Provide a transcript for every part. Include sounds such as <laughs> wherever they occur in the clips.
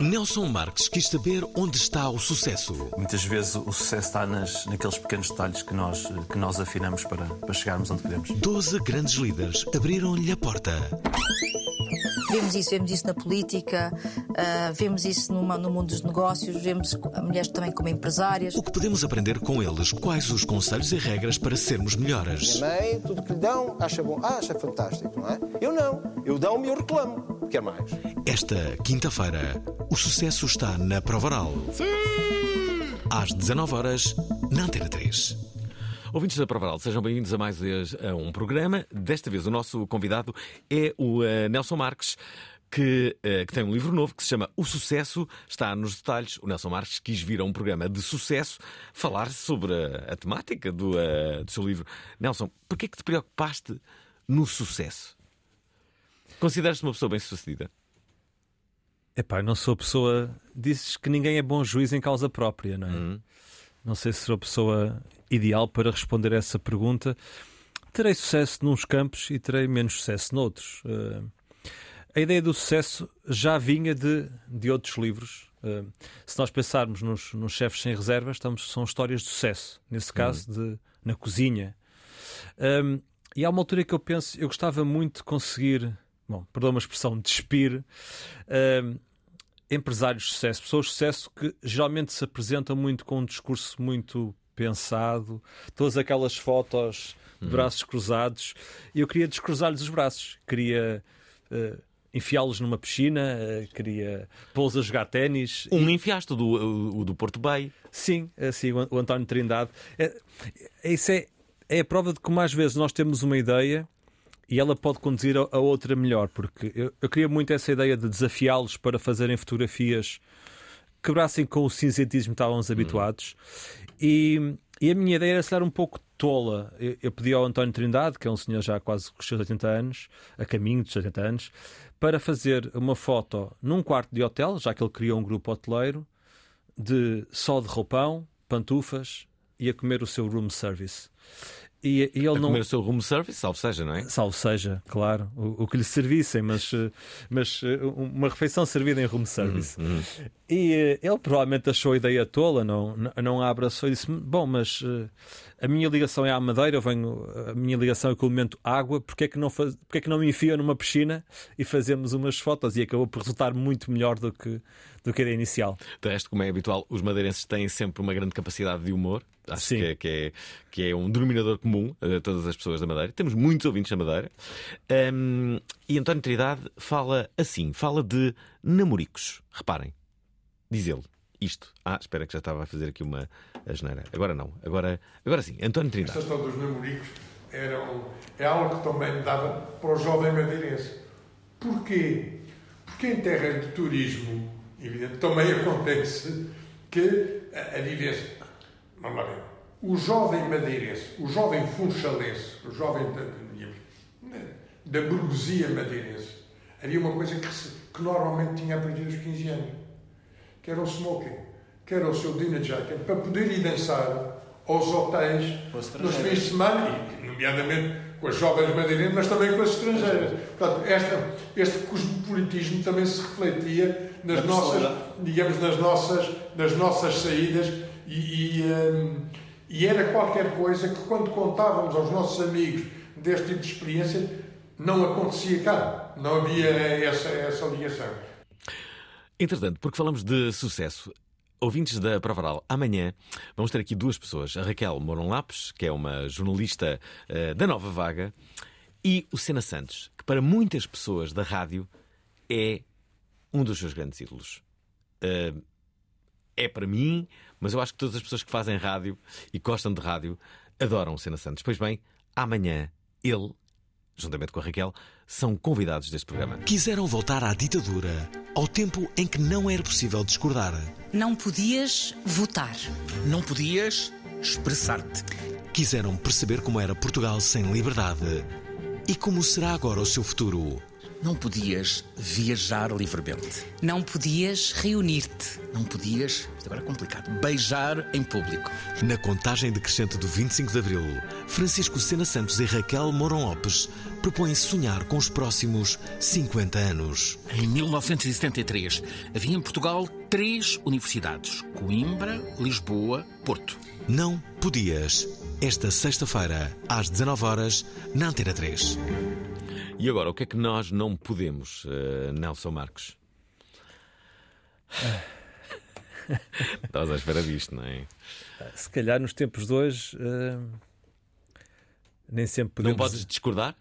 Nelson Marques quis saber onde está o sucesso. Muitas vezes o sucesso está nas, naqueles pequenos detalhes que nós, que nós afinamos para, para chegarmos onde queremos. Doze grandes líderes abriram-lhe a porta. Vemos isso, vemos isso na política, ah, vemos isso numa- no mundo dos negócios, vemos mulheres também como empresárias. O que podemos aprender com eles? Quais os conselhos e regras para sermos melhores? mãe, tudo que lhe dão, acha bom, ah, acha fantástico, não é? Eu não. Eu dão-me e eu reclamo. Quer mais? Esta quinta-feira, o sucesso está na Prova Oral. Às 19 horas na Antena 3. Ouvintes da Provaral, sejam bem-vindos a mais a um programa. Desta vez o nosso convidado é o eh, Nelson Marques, que, eh, que tem um livro novo que se chama O Sucesso está nos detalhes. O Nelson Marques quis vir a um programa de sucesso falar sobre a, a temática do, eh, do seu livro. Nelson, porquê é que te preocupaste no sucesso? Consideras-te uma pessoa bem-sucedida? Epá, não sou pessoa. Dizes que ninguém é bom juiz em causa própria, não é? Não sei se sou a pessoa ideal para responder a essa pergunta. Terei sucesso nos campos e terei menos sucesso noutros. Eh, a ideia do sucesso já vinha de, de outros livros. Eh, se nós pensarmos nos, nos chefes sem reservas, estamos, são histórias de sucesso. Nesse caso, de, na cozinha. Um, e há uma altura que eu penso, eu gostava muito de conseguir, bom, perdão uma expressão, despir um, empresários de sucesso, pessoas de sucesso que geralmente se apresentam muito com um discurso muito pensado, todas aquelas fotos de braços cruzados, e eu queria descruzar-lhes os braços, queria eh, enfiá-los numa piscina, eh, queria pô-los a jogar ténis. Um enfiaste, o do, o- do Porto Bay. Sim, assim, o António Trindade. É- isso é, é a prova de que mais vezes nós temos uma ideia e ela pode conduzir a, a outra melhor, porque eu, eu queria muito essa ideia de desafiá-los para fazerem fotografias que quebrassem com o cinzentismo que estávamos habituados. E, e a minha ideia era se dar um pouco tola. Eu, eu pedi ao António Trindade, que é um senhor já quase com os seus 80 anos, a caminho dos 80 anos, para fazer uma foto num quarto de hotel, já que ele criou um grupo hoteleiro, de só de roupão, pantufas e a comer o seu room service. E, e ele A não. comer o seu room service, salvo seja, não é? Salvo seja, claro, o, o que lhe servissem, mas, eh, mas eh, uma refeição servida em room service. E eh, ele provavelmente achou a ideia tola, não, não- a abraçou e disse: Bom, mas a minha ligação é à madeira, eu venho, a minha ligação é com o elemento água, porque é, que não faz, porque é que não me enfiam numa piscina e fazemos umas fotos? E acabou por resultar muito melhor do que, do que a ideia inicial. De resto, como é habitual, os madeirenses têm sempre uma grande capacidade de humor. Acho Sim. que é, que, é, que é um denominador comum a todas as pessoas da Madeira. Temos muitos ouvintes da Madeira. Hum, e António Trindade fala assim: fala de namoricos. Reparem, diz ele isto. Ah, espera que já estava a fazer aqui uma asneira. Agora não. Agora, agora sim. António Trindade. Esta questão dos namoricos era um- é algo que também me dava para o jovem madeirense. Porquê? Porque em terras de turismo, evidente, também <laughs> acontece que a, a vivência. Vamos lá ver. O jovem madeirense, o jovem funchalense, o jovem da, da burguesia madeirense, havia uma coisa que, se- que normalmente tinha a partir dos 15 anos, que era o smoking, que era o seu dinner jacket, para poder ir dançar aos hotéis nos fins de semana, e, nomeadamente com as jovens madeirenses, mas também com as estrangeiras. Portanto, esta, este cosmopolitismo também se refletia nas nossas, digamos, nas nossas, nas nossas saídas e, e, hum, e era qualquer coisa que quando contávamos aos nossos amigos deste tipo de experiência, não acontecia cá. Não havia essa, essa ligação. Entretanto, porque falamos de sucesso, ouvintes da Provaral, amanhã vamos ter aqui duas pessoas. A Raquel Moron Lapes, que é uma jornalista uh, da Nova Vaga, e o Sena Santos, que para muitas pessoas da rádio é um dos seus grandes ídolos. Uh, é para mim, mas eu acho que todas as pessoas que fazem rádio e gostam de rádio adoram o Sena Santos. Pois bem, amanhã ele, juntamente com a Raquel, são convidados deste programa. Quiseram voltar à ditadura, ao tempo em que não era possível discordar. Não podias votar. Não podias expressar-te. Quiseram perceber como era Portugal sem liberdade e como será agora o seu futuro. Não podias viajar livremente. Não podias reunir-te. Não podias, isto agora é complicado, beijar em público. Na contagem decrescente do 25 de Abril, Francisco Sena Santos e Raquel Moron Lopes propõem sonhar com os próximos 50 anos. Em 1973, havia em Portugal três universidades: Coimbra, Lisboa, Porto. Não podias. Esta sexta-feira, às 19 horas, na Antena 3. E agora, o que é que nós não podemos, uh, Nelson Marcos? <laughs> Estavas à espera disto, não é? Se calhar nos tempos de hoje uh, nem sempre podemos. Não podes discordar?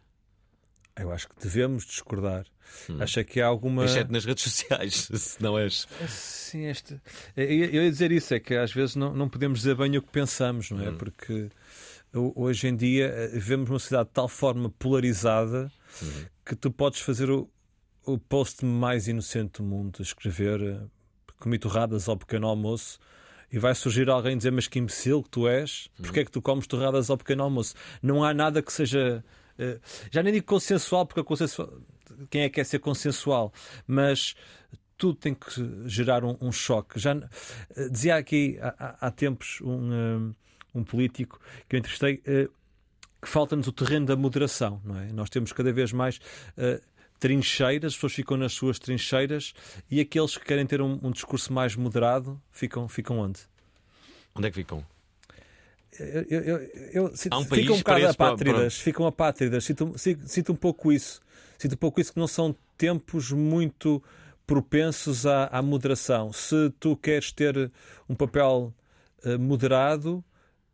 Eu acho que devemos discordar. Hum. Acho que há alguma. Exceto nas redes sociais, <laughs> se não és. Sim, este... eu ia dizer isso, é que às vezes não, não podemos dizer bem o que pensamos, não é? Hum. Porque hoje em dia eh, vivemos uma sociedade de tal forma polarizada uhum. que tu podes fazer o, o post mais inocente do mundo, escrever uh, comi torradas ao pequeno almoço e vai surgir alguém dizer mas que imbecil que tu és, porque é que tu comes torradas ao pequeno almoço? Não há nada que seja uh, já nem digo consensual, porque consensual, quem é que quer ser consensual, mas tudo tem que gerar um, um choque. Já uh, dizia aqui há, há tempos um, um político que eu entrevistei, que falta-nos o terreno da moderação, não é? Nós temos cada vez mais uh, trincheiras, as pessoas ficam nas suas trincheiras e aqueles que querem ter um, um discurso mais moderado ficam, ficam onde? Onde é que ficam? Eu, eu, eu, um ficam um bocado apátridas, para... ficam apátridas, sinto, sinto um pouco isso. Sinto um pouco isso que não são tempos muito propensos à, à moderação. Se tu queres ter um papel uh, moderado,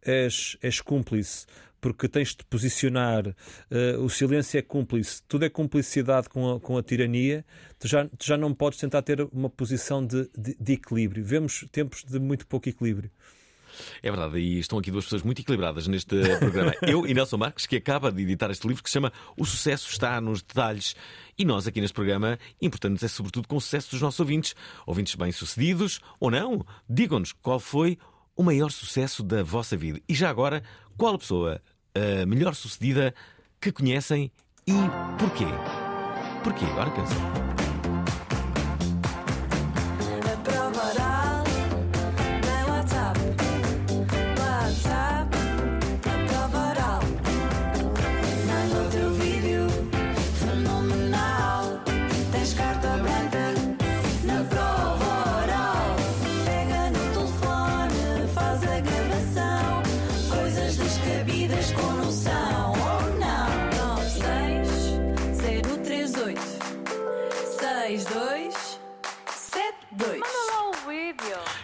és, és cúmplice, porque tens de posicionar, uh, o silêncio é cúmplice, tudo é cumplicidade com a, com a tirania, tu já, tu já não podes tentar ter uma posição de, de, de equilíbrio. Vemos tempos de muito pouco equilíbrio. É verdade, e estão aqui duas pessoas muito equilibradas neste <laughs> programa. Eu e Nelson Marques, que acaba de editar este livro que se chama O Sucesso Está nos Detalhes. E nós aqui neste programa importamos é sobretudo com o sucesso dos nossos ouvintes. Ouvintes bem-sucedidos ou não. Digam-nos qual foi o maior sucesso da vossa vida? E já agora, qual a pessoa a melhor sucedida que conhecem e porquê? Porquê? Agora pensem.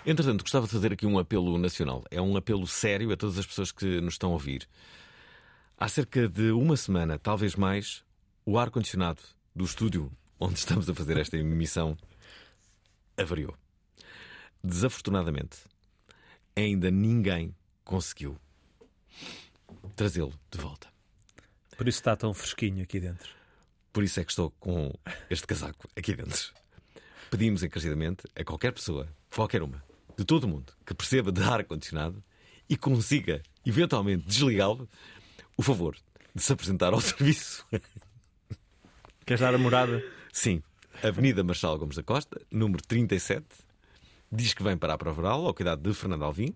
Entretanto, gostava de fazer aqui um apelo nacional. É um apelo sério a todas as pessoas que nos estão a ouvir. Há cerca de uma semana, talvez mais, o ar-condicionado do estúdio onde estamos a fazer esta emissão avariou. Desafortunadamente, ainda ninguém conseguiu trazê-lo de volta. Por isso está tão fresquinho aqui dentro. Por isso é que estou com este casaco aqui dentro. Pedimos encarecidamente a qualquer pessoa, qualquer uma, de todo mundo que perceba de ar-condicionado e consiga eventualmente desligá-lo, o favor de se apresentar ao <laughs> serviço. Queres dar a morada? Sim. Avenida Marshal Gomes da Costa, número 37. Diz que vem para a prova oral, ao cuidado de Fernando Alvim,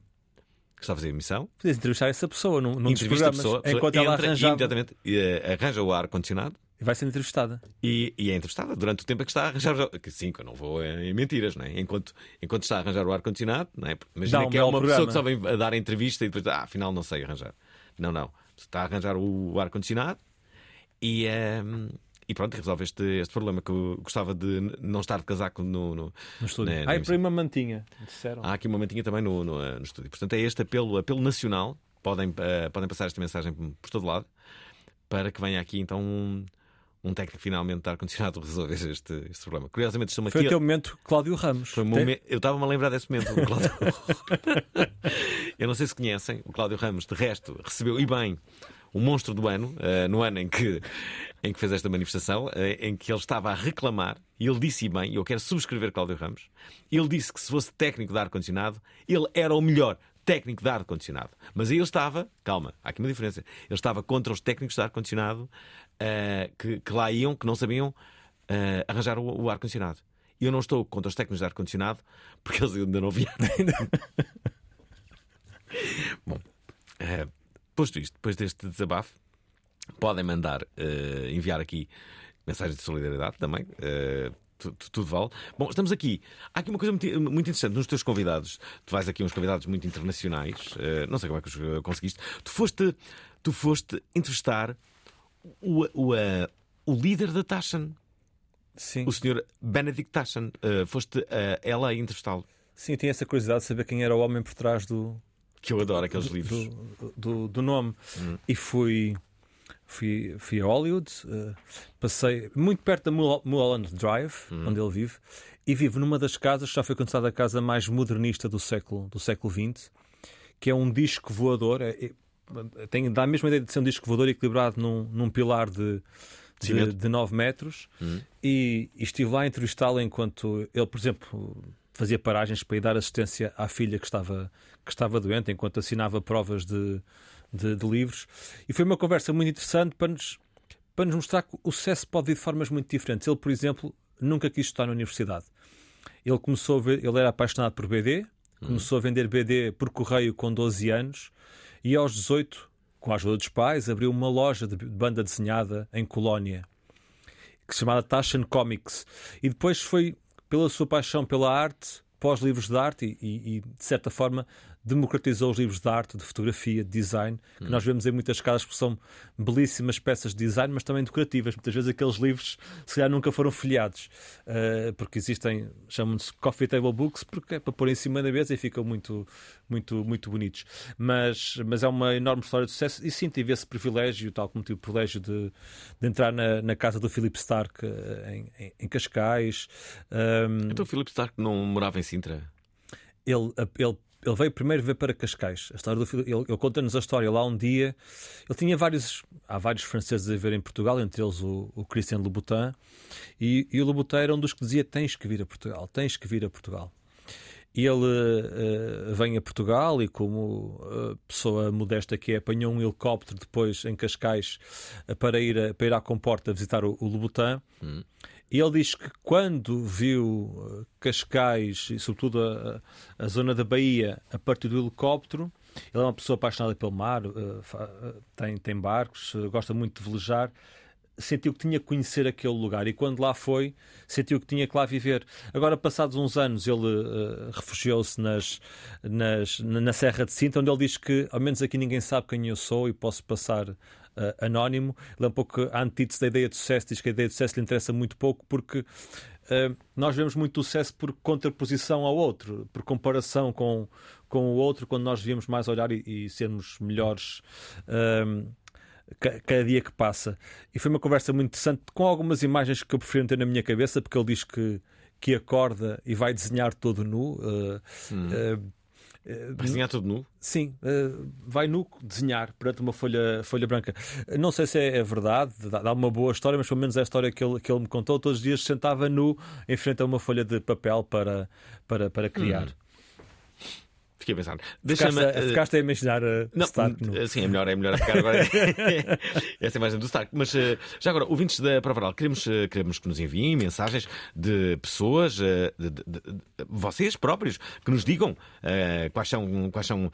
que está a fazer a emissão. Podias entrevistar essa pessoa num, num dos programas, pessoa, enquanto ela arranjava... Exatamente, eh, arranja o ar-condicionado vai ser entrevistada. E, e, é entrevistada durante o tempo em que está a arranjar. Sim, que eu não vou em mentiras, não é? Enquanto, enquanto está a arranjar o ar-condicionado, não é? Imagina um que é uma programa. pessoa que só vem a dar a entrevista e depois, ah, afinal não sei arranjar. Não, não. Está a arranjar o ar-condicionado e, um, ehm, e pronto, resolve este, este problema que eu gostava de não estar de casaco no, no, no estúdio. né, ah, na e por aí uma mantinha, disseram. Há aqui uma mantinha também no, no, no estúdio. Portanto, é este apelo, apelo nacional. Podem, uh, podem passar esta mensagem por todo lado para que venha aqui então um, um técnico finalmente de ar-condicionado <laughs> resolver este, este problema. Curiosamente, estou Foi aquele momento Cláudio Ramos. Foi um Tem- momen- Eu estava-me a lembrar desse momento. O Cláudio... <laughs> Eu não sei se conhecem, o Cláudio Ramos, de resto, recebeu, e bem, o monstro do ano, eh, no ano em que, em que fez esta manifestação, eh, em que ele estava a reclamar, e ele disse, e bem, eu quero subscrever Cláudio Ramos, ele disse que se fosse técnico de ar-condicionado, ele era o melhor técnico de ar-condicionado. Mas aí ele estava, calma, há aqui uma diferença, ele estava contra os técnicos de ar-condicionado eh, que, que lá iam, que não sabiam eh, arranjar o, o ar-condicionado. E eu não estou contra os técnicos de ar-condicionado <laughs> porque eles ainda não vieram. <laughs> Bom, eh, posto isto, depois deste desabafo, podem mandar, eh, enviar aqui mensagens de solidariedade também. tu- tudo vale. Bom, estamos aqui. Há aqui uma coisa muito, muito interessante nos teus convidados. Tu vais aqui uns convidados muito internacionais. eh, não sei como é que os conseguiste. Tu foste, tu foste entrevistar o, o, o líder da Taschen. Sim. O senhor Benedict Taschen. Eh, foste ela a entrevistá-lo. Sim, eu tinha essa curiosidade de saber quem era o homem por trás do, Que eu adoro aqueles do, livros. do, do- do nome. Hum. E fui, fui, fui a Hollywood, eh, passei muito perto da Mul- Mulholland Drive, Hum. onde ele vive, e vivo numa das casas, que já foi considerada a casa mais modernista do século, do século XX, que é um disco voador. É, é- tem, dá a mesma ideia de ser um disco voador equilibrado num, num pilar de, de, de 9 metros. Hum. E, e estive lá a entrevistá-lo enquanto ele, por exemplo, fazia paragens para ir dar assistência à filha que estava, que estava doente, enquanto assinava provas de, de, de livros. E foi uma conversa muito interessante para nos, para nos mostrar que o sucesso pode vir de formas muito diferentes. Ele, por exemplo, nunca quis estudar na universidade. Ele começou a ver, ele era apaixonado por BD, começou a vender BD por correio com 12 anos e aos 18, com a ajuda dos pais, abriu uma loja de banda desenhada em Colónia chamava Taschen Comics. E depois foi pela sua paixão pela arte, pós livros de arte, e, e, de certa forma democratizou os livros de arte, de fotografia, de design, que nós vemos em muitas casas que são belíssimas peças de design, mas também decorativas. Muitas vezes aqueles livros, se calhar, nunca foram folheados, uh, porque existem, chamam-se coffee table books, porque é para pôr em cima da mesa e ficam muito, muito, muito bonitos. Mas, mas é uma enorme história de sucesso e sim, tive esse privilégio, tal como tive o privilégio de, de entrar na, na casa do Philip Stark uh, em, em, em Cascais. Um, então o Philip Stark não morava em Sintra? Ele, ele ele veio primeiro ver para Cascais. A história do ele, ele conta-nos a história lá um dia. Ele tinha vários, há vários franceses a ver em Portugal, entre eles o, o Christian Louboutin. E, e o Louboutin era um dos que dizia: tens que vir a Portugal, tens que vir a Portugal. Ele uh, vem a Portugal e, como uh, pessoa modesta que é, apanhou um helicóptero depois em Cascais uh, para, ir a, para ir à comporta visitar o, o Louboutin. Hum. Ele diz que quando viu Cascais e, sobretudo, a, a, zona da Bahia a partir do helicóptero, ele é uma pessoa apaixonada pelo mar, tem, tem barcos, gosta muito de velejar. Sentiu que tinha que conhecer aquele lugar e quando lá foi, sentiu que tinha que lá viver. Agora, passados uns anos, ele uh, refugiou-se nas, nas, na Serra de Sintra, onde ele diz que, ao menos aqui, ninguém sabe quem eu sou e posso passar uh, anónimo. Ele é um pouco a antítese da ideia de sucesso, diz que a ideia de sucesso lhe interessa muito pouco porque uh, nós vemos muito o sucesso por contraposição ao outro, por comparação com, com o outro, quando nós devíamos mais olhar e, e sermos melhores. Uh, cada dia que passa. E foi uma conversa muito interessante, com algumas imagens que eu prefiro ter na minha cabeça, porque ele diz que, que acorda e vai desenhar todo nu. Uh, hum. uh, desenhar todo nu? Sim, uh, vai nu desenhar perante uma folha, folha branca. Não sei se é, é verdade, dá, dá, uma boa história, mas pelo menos é a história que ele, que ele me contou. Todos os dias sentava nu em frente a uma folha de papel para, para, para criar. Hum. Fiquei a pensar. Ficaste, a, ficaste a imaginar a não, Stark nu. Sim, é melhor, é melhor ficar agora. <laughs> <laughs> Essa imagem do Stark. Mas já agora, ouvintes da Provaral, queremos, queremos que nos enviem mensagens de pessoas, de, de, de, vocês próprios, que nos digam uh, quais são, quais são uh,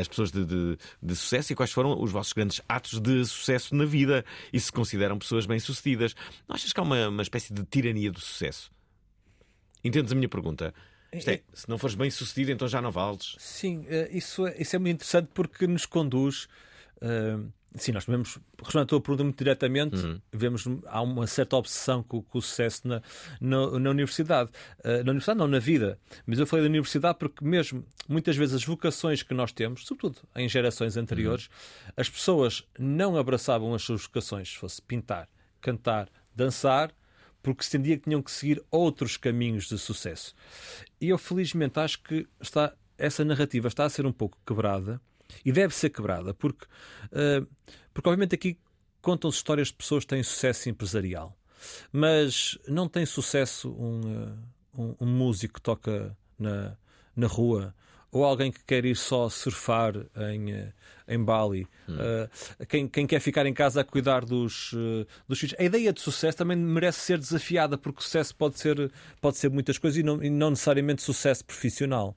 as pessoas de, de, sucesso e quais foram os vossos grandes atos de sucesso na vida e se consideram pessoas bem-sucedidas. Não achas que há uma, uma espécie de tirania do sucesso? Entendes a minha pergunta? Isto é, se não fores bem sucedido, então já não vales. Sim, isso é, isso é muito interessante porque nos conduz uh, Sim, nós vemos, respondendo à tua pergunta muito diretamente, uhum. vemos há uma certa obsessão com, com o sucesso na, na, na universidade. Uh, na universidade, não, na vida. Mas eu falei da universidade porque, mesmo muitas vezes, as vocações que nós temos, sobretudo em gerações anteriores, uhum. as pessoas não abraçavam as suas vocações, se fosse pintar, cantar, dançar, porque se entendia que tinham que seguir outros caminhos de sucesso. E eu, felizmente, acho que está, essa narrativa está a ser um pouco quebrada e deve ser quebrada, porque, uh, porque obviamente aqui contam-se histórias de pessoas que têm sucesso empresarial, mas não tem sucesso um, uh, um, um, músico que toca na, na rua ou alguém que quer ir só surfar em, eh, em Bali, hum. uh, quem, quem, quer ficar em casa a cuidar dos, uh, dos filhos. A ideia de sucesso também merece ser desafiada, porque sucesso pode ser, pode ser muitas coisas e não, e não necessariamente sucesso profissional.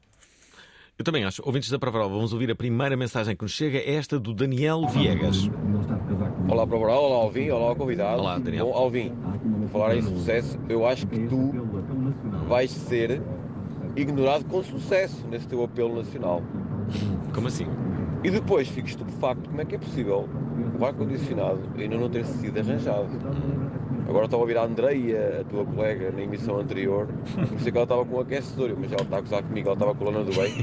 Eu também acho. Ouvintes da Provaral, vamos ouvir a primeira mensagem que nos chega, é esta do Daniel Viegas. Olá, Provaral, olá, Alvin, olá, convidado. Olá, Daniel. Bom, Alvin, falar em sucesso, eu acho que tu vais ser ignorado com sucesso nesse teu apelo nacional. Como assim? E depois fico estupefacto como é que é possível o ar-condicionado ainda não ter sido arranjado. Agora estava a ouvir a Andreia, a tua colega, na emissão anterior, pensei que ela estava com um aquecedor, mas ela está a gozar comigo, ela estava com a lona do bem.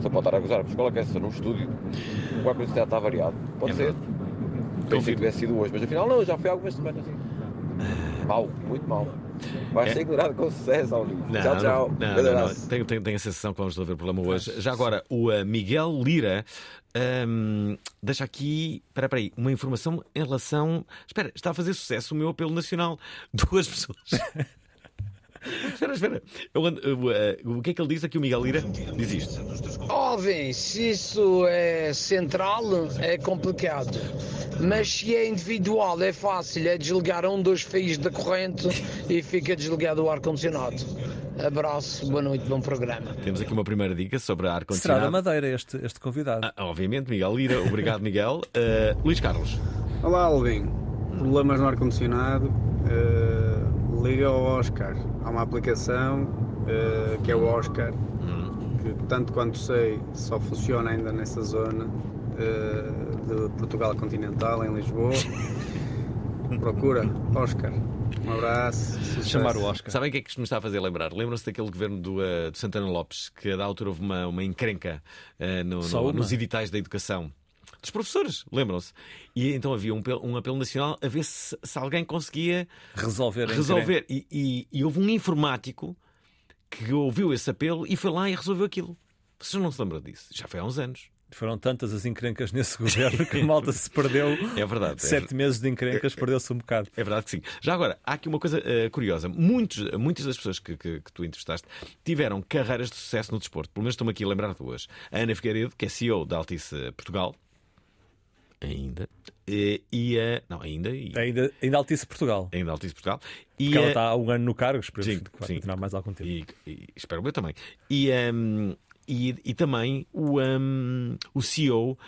Só pode estar a gozar, mas qual aquecedor? Num estúdio. O ar-condicionado está variado. Pode é ser. Pensei que tivesse sido hoje, mas afinal não, já foi há algumas semanas. Mal, muito mal. Vai é. ser com sucesso, Aulinho. Tchau, tchau. Não, não, não. Tenho, tenho, tenho, a sensação que vamos resolver o problema hoje. Já agora, o uh, Miguel Lira um, deixa aqui, espera aí, uma informação em relação. Espera, está a fazer sucesso o meu apelo nacional. <laughs> Duas pessoas. Espera, espera. Eu, uh, uh, o que é que ele diz aqui, o Miguel Lira? Diz isto. Óbvio, se isso é central, é complicado. Mas se é individual, é fácil. É desligar um dos fios da corrente e fica desligado o ar-condicionado. Abraço, boa noite, bom programa. Temos aqui uma primeira dica sobre ar-condicionado. Será da Madeira este, este convidado? Ah, obviamente, Miguel Lira. Obrigado, Miguel. Uh, Luís Carlos. Olá, Alvin. Problemas no ar-condicionado. Uh, liga ao Oscar. Há uma aplicação uh, que é o Oscar, hum. que tanto quanto sei só funciona ainda nessa zona de Portugal continental, em Lisboa. <laughs> Procura Oscar. Um abraço. Sucesso. Chamar o Oscar. Sabem o que é que isto me está a fazer lembrar? Lembram-se daquele governo do, uh, do Santana Lopes, que a da altura houve uma, uma encrenca uh, no, no, nos editais da educação dos professores, lembram-se? E então havia um, um, apelo nacional a ver se, se alguém conseguia resolver. resolver. E, e, e, houve um informático que ouviu esse apelo e foi lá e resolveu aquilo. Vocês não se lembram disso? Já foi há uns anos. Foram tantas as encrencas nesse <laughs> governo que a malta se perdeu. É verdade. Sete é meses de encrencas, perdeu-se um bocado. É verdade que sim. Já agora, há aqui uma coisa uh, curiosa. Muitos, muitas das pessoas que, que, que, tu entrevistaste tiveram carreiras de sucesso no desporto. Pelo menos estou-me aqui a lembrar duas. A Ana Figueiredo, que é CEO da Altice Portugal. Ainda. E, e a. Não, ainda. E... Ainda, ainda Altice Portugal. Ainda Altice Portugal. E Porque a... ela está há um ano no cargo, espero sim, que sim. continuar mais algum tempo. E, e espero eu também. E, um, e, e também o, um, o CEO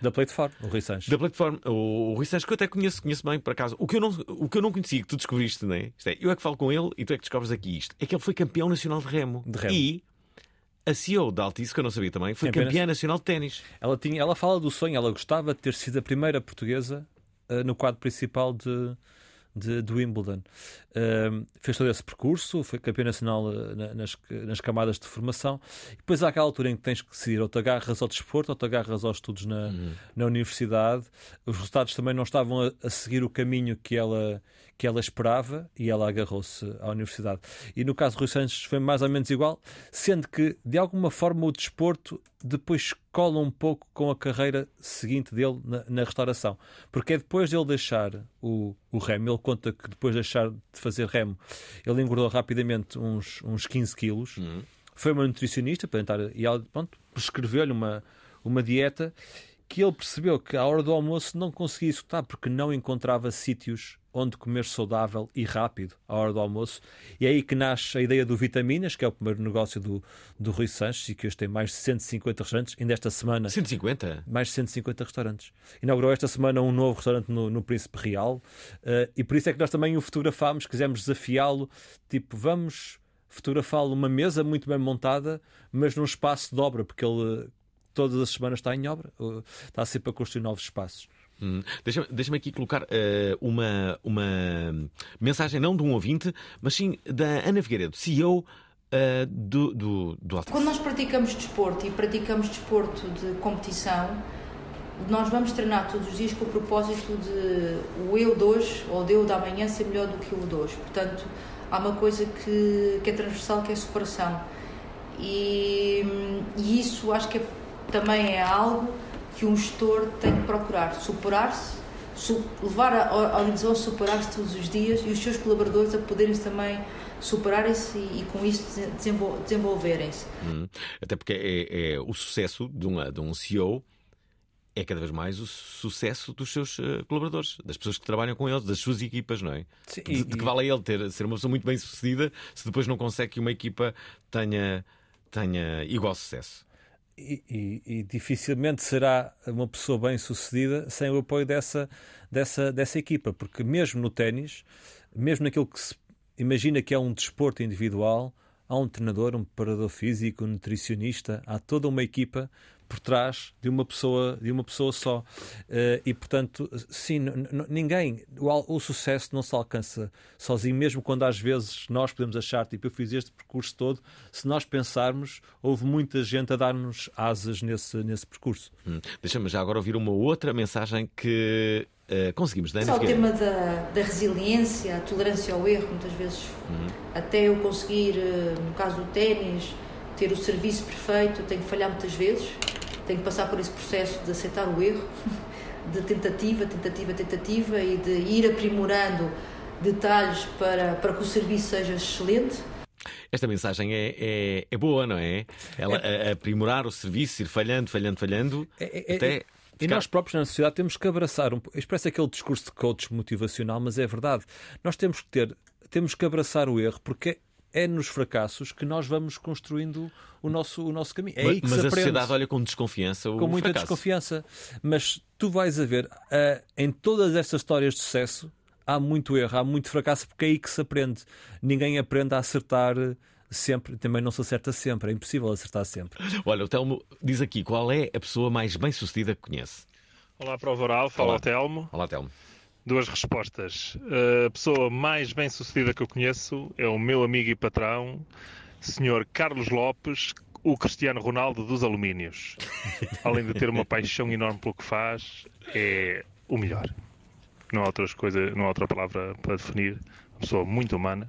da plataforma, o Rui Sanches. Da plataforma, o, o Rui Sanches, que eu até conheço, conheço bem, por acaso. O que eu não, o que eu não conhecia, que tu descobriste, não é? é? Eu é que falo com ele e tu é que descobres aqui isto. É que ele foi campeão nacional de remo. De remo. E a CEO da Altice, que eu não sabia também, foi campeã nacional de ténis. Ela, tinha, ela fala do sonho, ela gostava de ter sido a primeira portuguesa uh, no quadro principal de, de, de Wimbledon. Uh, fez todo esse percurso, foi campeão nacional uh, nas, nas, camadas de formação. E depois há aquela altura em que tens que decidir ou te agarras ao desporto ou te agarras aos estudos na, uhum. na universidade. Os resultados também não estavam a, a, seguir o caminho que ela, que ela esperava e ela agarrou-se à universidade. E no caso de Rui Sanches foi mais ou menos igual, sendo que de alguma forma o desporto depois cola um pouco com a carreira seguinte dele na, na restauração. Porque é depois dele deixar o, o remo, ele conta que depois de deixar de fazer remo, ele engordou rapidamente uns, uns 15 quilos. Uhum. Foi uma nutricionista para tentar, e ela prescreveu-lhe uma, uma dieta que ele percebeu que à hora do almoço não conseguia executar porque não encontrava sítios onde comer saudável e rápido à hora do almoço. E é aí que nasce a ideia do Vitaminas, que é o primeiro negócio do, do Rui Sanches e que hoje tem mais de 150 restaurantes. Ainda esta semana. 150? Mais de 150 restaurantes. Inaugurou esta semana um novo restaurante no, no Príncipe Real uh, e por isso é que nós também o fotografámos, quisemos desafiá-lo. Tipo, vamos fotografá-lo numa mesa muito bem montada, mas num espaço de obra, porque ele todas as semanas está em obra, está sempre a construir novos espaços. Hum. Deixa-me deixa aqui colocar uh, uma, uma mensagem, não de um ouvinte, mas sim da Ana Figueiredo, CEO uh, do, do, do Altis. Quando nós praticamos desporto e praticamos desporto de competição, nós vamos treinar todos os dias com o propósito de o eu de hoje ou o eu da manhã ser melhor do que o de hoje. Portanto, há uma coisa que, que é transversal que é a superação. E, e isso acho que é, também é algo que um gestor tem que procurar superar-se, levar a organização a superar-se todos os dias e os seus colaboradores a poderem também superarem-se e, e, com isso desenvolverem-se. Hum, até porque é, é, o sucesso de um, de um CEO é cada vez mais o sucesso dos seus uh, colaboradores, das pessoas que trabalham com eles, das suas equipas, não é? Sim, de, e, de, que vale a ele ter, ser uma pessoa muito bem sucedida se depois não consegue que uma equipa tenha, tenha igual sucesso. E, e, dificilmente será uma pessoa bem sucedida sem o apoio dessa, dessa, dessa equipa, porque mesmo no ténis, mesmo naquilo que se imagina que é um desporto individual, há um treinador, um preparador físico, um nutricionista, há toda uma equipa por trás de uma pessoa, de uma pessoa só. Uh, e, portanto, sim, ninguém. O, o, sucesso não se alcança sozinho, mesmo quando às vezes nós podemos achar, tipo, eu fiz este percurso todo. Se nós pensarmos, houve muita gente a dar-nos asas nesse, nesse percurso. Hum. Deixa-me já agora ouvir uma outra mensagem que Uh, conseguimos, Dani? Só o tema da, da resiliência, a tolerância ao erro, muitas vezes, uhum. até eu conseguir, uh, no caso do ténis, ter o serviço perfeito, eu tenho que falhar muitas vezes, tenho que passar por esse processo de aceitar o erro, <laughs> de tentativa, tentativa, tentativa e de ir aprimorando detalhes para, para que o serviço seja excelente. Esta mensagem é, é, é boa, não é? Ela é, aprimorar o serviço, ir falhando, falhando, falhando, é, é até. E nós próprios na sociedade temos que abraçar um Expressa aquele discurso de coach motivacional, mas é verdade. Nós temos que ter, temos que abraçar o erro, porque é nos fracassos que nós vamos construindo o nosso, o nosso caminho. É mas, aí que mas se a sociedade olha com desconfiança o Com muita fracasso. desconfiança. Mas tu vais a ver, uh, em todas estas histórias de sucesso, há muito erro, há muito fracasso, porque é aí que se aprende. Ninguém aprende a acertar sempre, também não se acerta sempre, é impossível acertar sempre. Olha, o Telmo diz aqui qual é a pessoa mais bem sucedida que conhece. Olá, Prova Oral, fala Olá. Telmo. Olá, Telmo. Duas respostas. A pessoa mais bem sucedida que eu conheço é o meu amigo e patrão, Sr. Carlos Lopes, o Cristiano Ronaldo dos alumínios. <laughs> Além de ter uma paixão enorme pelo que faz, é o melhor. Não há, outras coisas, não há outra palavra para definir. Uma pessoa muito humana.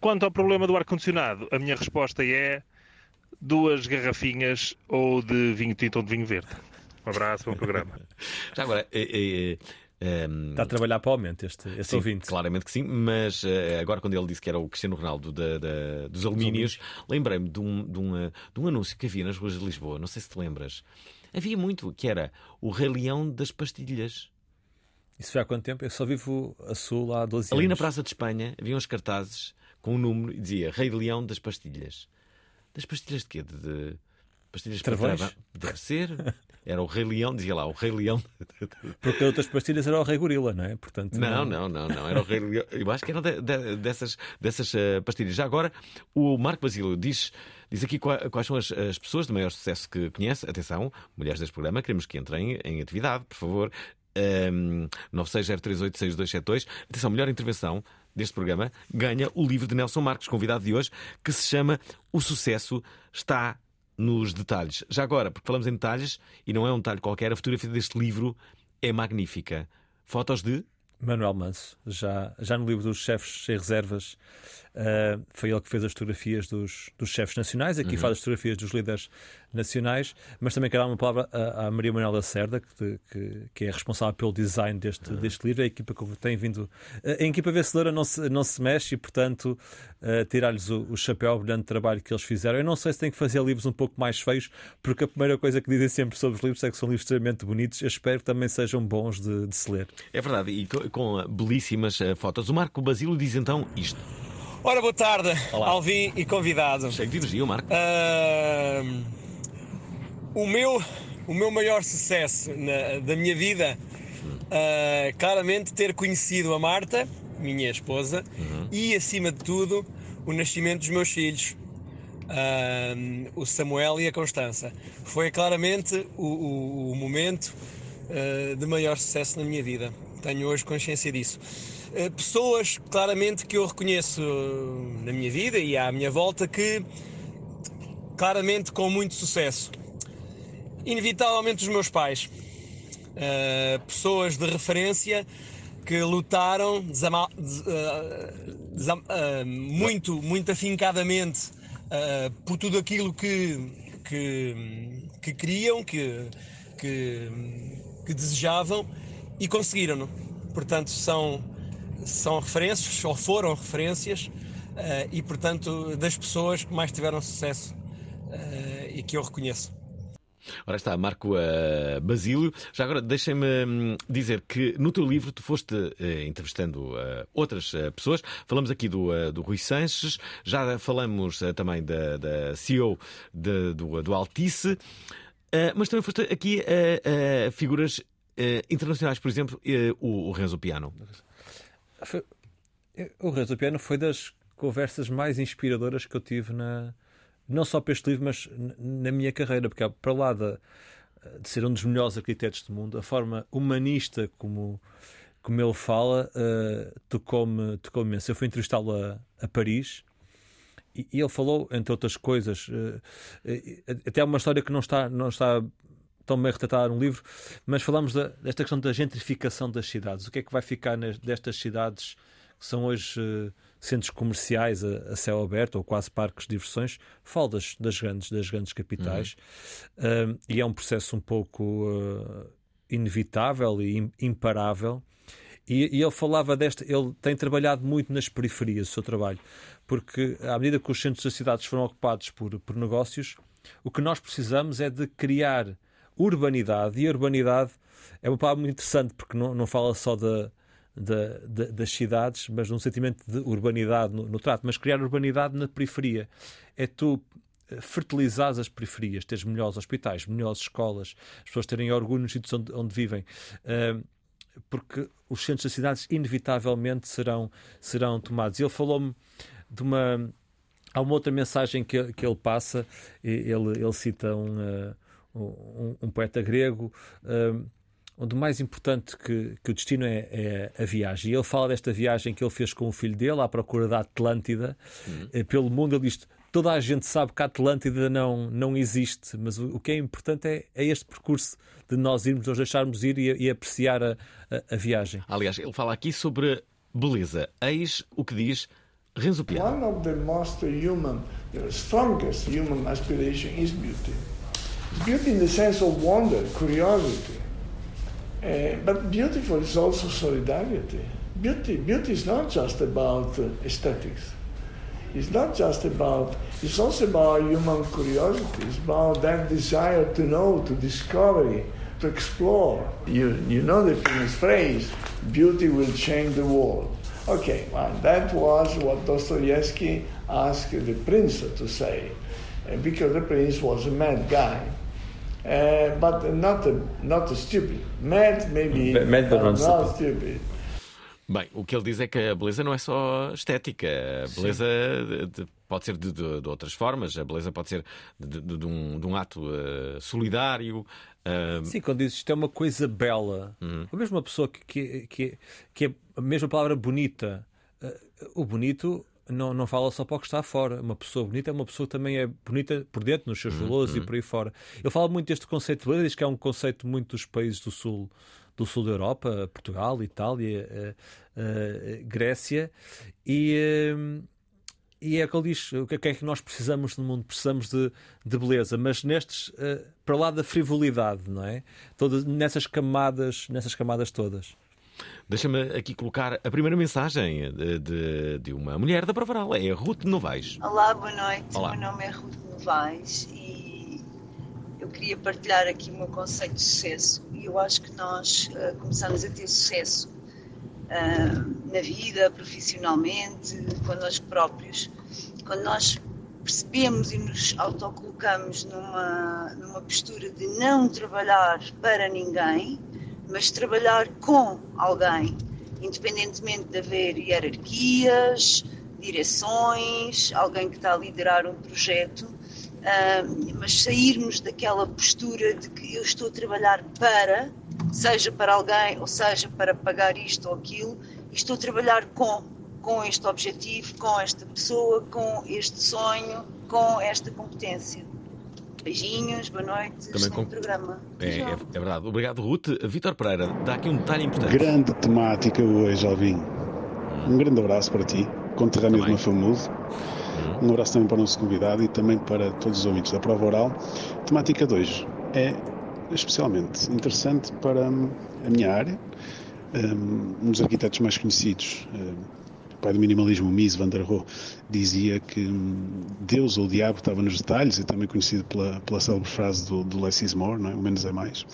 Quanto ao problema do ar-condicionado, a minha resposta é duas garrafinhas ou de vinho tinto ou de vinho verde. Um abraço, bom programa. <laughs> Já agora, é, é, um, Está a trabalhar para o aumento este, este sim, ouvinte. Claramente que sim, mas uh, agora quando ele disse que era o Cristiano Ronaldo da, da, dos alumínios, lembrei-me de um, de, um, de um anúncio que havia nas ruas de Lisboa, não sei se te lembras. Havia muito, que era o Rei Leão das pastilhas. Isso foi há quanto tempo? Eu só vivo a sul há 12 Ali anos. Ali na Praça de Espanha havia uns cartazes com um número e dizia Rei Leão das pastilhas. Das pastilhas de quê? De, de pastilhas Travões? para Deve ser. Era o Rei Leão, dizia lá, o Rei Leão. Porque outras pastilhas era o Rei Gorila, não é? Portanto, não, não, não, não, era o Rei Leão. Eu acho que eram de, de, dessas, dessas uh, pastilhas. Já agora, o Marco Basílio diz, diz aqui quais, quais são as, as, pessoas de maior sucesso que conhece. Atenção, mulheres deste programa, queremos que entrem em atividade, por favor. Um, 960386272. Atenção, melhor intervenção deste programa ganha o livro de Nelson Marques, convidado de hoje, que se chama O Sucesso Está nos detalhes. Já agora, porque falamos em detalhes, e não é um detalhe qualquer, a fotografia deste livro é magnífica. Fotos de. Manuel Manso, já, já no livro dos chefes sem reservas, uh, foi ele que fez as fotografias dos, dos chefes nacionais, aqui uhum. faz as fotografias dos líderes nacionais, mas também quero dar uma palavra à, à Maria Manuela Cerda, que, que, que, é responsável pelo design deste, uhum. deste livro, a equipa que tem vindo. A equipa vencedora não se, não se mexe e, portanto, uh, tirar-lhes o, o chapéu ao brilhante trabalho que eles fizeram. Eu não sei se tem que fazer livros um pouco mais feios, porque a primeira coisa que dizem sempre sobre os livros é que são livros extremamente bonitos. Eu espero que também sejam bons de, de se ler. É verdade, e com, com belíssimas uh, fotos. O Marco Basílio diz então isto. Ora, boa tarde, Olá. Alvin e convidado. Cheio de energia, Marco. Uh, o, meu, o meu maior sucesso na, da minha vida, uh, claramente ter conhecido a Marta, minha esposa, uhum. e acima de tudo, o nascimento dos meus filhos. Uh, o Samuel e a Constança. Foi claramente o, o, o momento uh, de maior sucesso na minha vida. Tenho hoje consciência disso. Uh, pessoas, claramente, que eu reconheço na minha vida e à minha volta, que claramente com muito sucesso. Inevitavelmente os meus pais. Uh, pessoas de referência que lutaram desama, des, muito, muito afincadamente por tudo aquilo que, que, que queriam, que, que, que desejavam e conseguiram. Portanto, são, são referências, ou foram referências, e portanto, das pessoas que mais tiveram sucesso e que eu reconheço. Ora está, Marco uh, Basílio. Já agora deixem-me hum, dizer que no teu livro tu foste uh, entrevistando uh, outras pessoas. Falamos aqui do, do Rui Sanches, já falamos também da, da CEO de, do, do Altice, mas também foste aqui a figuras internacionais, por exemplo, o, o Renzo Piano. O Renzo Piano foi das conversas mais inspiradoras que eu tive na, não só para este livro, mas na minha carreira, porque para lá de, de ser um dos melhores arquitetos do mundo, a forma humanista como, como ele fala uh, tocou-me tocou imenso. Eu fui entrevistá-lo a, a, Paris e, e, ele falou, entre outras coisas, uh, até uma história que não está, não está tão bem retratada no livro, mas falamos da, desta questão da gentrificação das cidades. O que é que vai ficar nas, destas cidades que são hoje centros comerciais a, a, céu aberto ou quase parques de diversões, falo das, das grandes, das grandes capitais. Uhum. Uh, e é um processo um pouco uh, inevitável e imparável. E, e, ele falava desta, ele tem trabalhado muito nas periferias, o seu trabalho, porque à medida que os centros das cidades foram ocupados por, por negócios, o que nós precisamos é de criar urbanidade, e a urbanidade é uma palavra muito interessante, porque não, não fala só da da, da, das cidades, mas num sentimento de urbanidade no, no, trato. Mas criar urbanidade na periferia é tu eh, fertilizar as periferias, teres melhores hospitais, melhores escolas, as pessoas terem orgulho nos sítios onde, onde vivem. Uh, porque os centros das cidades inevitavelmente serão, serão tomados. Ele falou-me de uma. Há uma outra mensagem que, que ele passa, ele, ele cita um, uh, um, um, poeta grego. Uh, onde o mais importante que, que o destino é, é, a viagem. E ele fala desta viagem que ele fez com o filho dele à procura da Atlântida uhum. Pelo mundo. Ele diz: toda a gente sabe que a Atlântida não, não existe, mas o, o que é importante é, é, este percurso de nós irmos, nós deixarmos ir e, e apreciar a, a, a, viagem. Aliás, ele fala aqui sobre beleza. Eis o que diz Renzo Piano. One of the most human, the strongest human aspiration is beauty. Beauty in the sense of wonder, curiosity. Uh, but beautiful is also solidarity. Beauty, beauty is not just about uh, aesthetics. It's not just about, it's also about human curiosity. It's about that desire to know, to discover, to explore. You, you know the famous phrase, beauty will change the world. Okay, well, that was what Dostoevsky asked the prince to say, because the prince was a mad guy. Uh, but not, not stupid. Mad, maybe. Mad, but not, not stupid. Bem, o que ele diz é que a beleza não é só estética. A beleza de, de, pode ser de, de, outras formas. A beleza pode ser de, um, um, ato uh, solidário. Uh... Sim, quando dizes isto é uma coisa bela. Uhum. A mesma pessoa que, que, que, que é a mesma palavra bonita. Uh, o bonito não, não fala só para o que está fora. Uma pessoa bonita é uma pessoa que também é bonita por dentro, nos seus uhum, valores uhum. e por aí fora. Ele fala muito deste conceito de beleza, diz que é um conceito muito dos países do sul, do sul da Europa, Portugal, Itália, uh, uh, Grécia, e, uh, e é o que ele diz: o que é que nós precisamos no mundo? Precisamos de, de beleza, mas nestes, para lá da frivolidade, não é? Todas, nessas camadas, nessas camadas todas. Deixa-me aqui colocar a primeira mensagem de, de, de, uma mulher da Provaral, é a Ruth Novaes. Olá, boa noite. Olá. O meu nome é Ruth Novaes e eu queria partilhar aqui o meu conceito de sucesso. E eu acho que nós uh, começamos a ter sucesso uh, na vida, profissionalmente, com nós próprios, quando nós percebemos e nos autocolocamos numa, numa postura de não trabalhar para ninguém mas trabalhar com alguém, independentemente de haver hierarquias, direções, alguém que está a liderar um projeto, mas sairmos daquela postura de que eu estou a trabalhar para seja para alguém, ou seja para pagar isto ou aquilo, e estou a trabalhar com, com este objetivo, com esta pessoa, com este sonho, com esta competência. Beijinhos, boa noite, Também com... programa. É, é, é, verdade. Obrigado, Ruth. Vítor Pereira, dá aqui um detalhe importante. Grande temática hoje, Alvin. Um grande abraço para ti, conterrâneo também. de Mafamudo. Um abraço também para o nosso convidado e também para todos os ouvintes da prova oral. Temática de hoje é especialmente interessante para a minha área. Um dos arquitetos mais conhecidos, pai do minimalismo, Mies van der Rohe, dizia que Deus ou o diabo estava nos detalhes, e também conhecido pela, pela célebre frase do, do Less is more, não é? o menos é mais.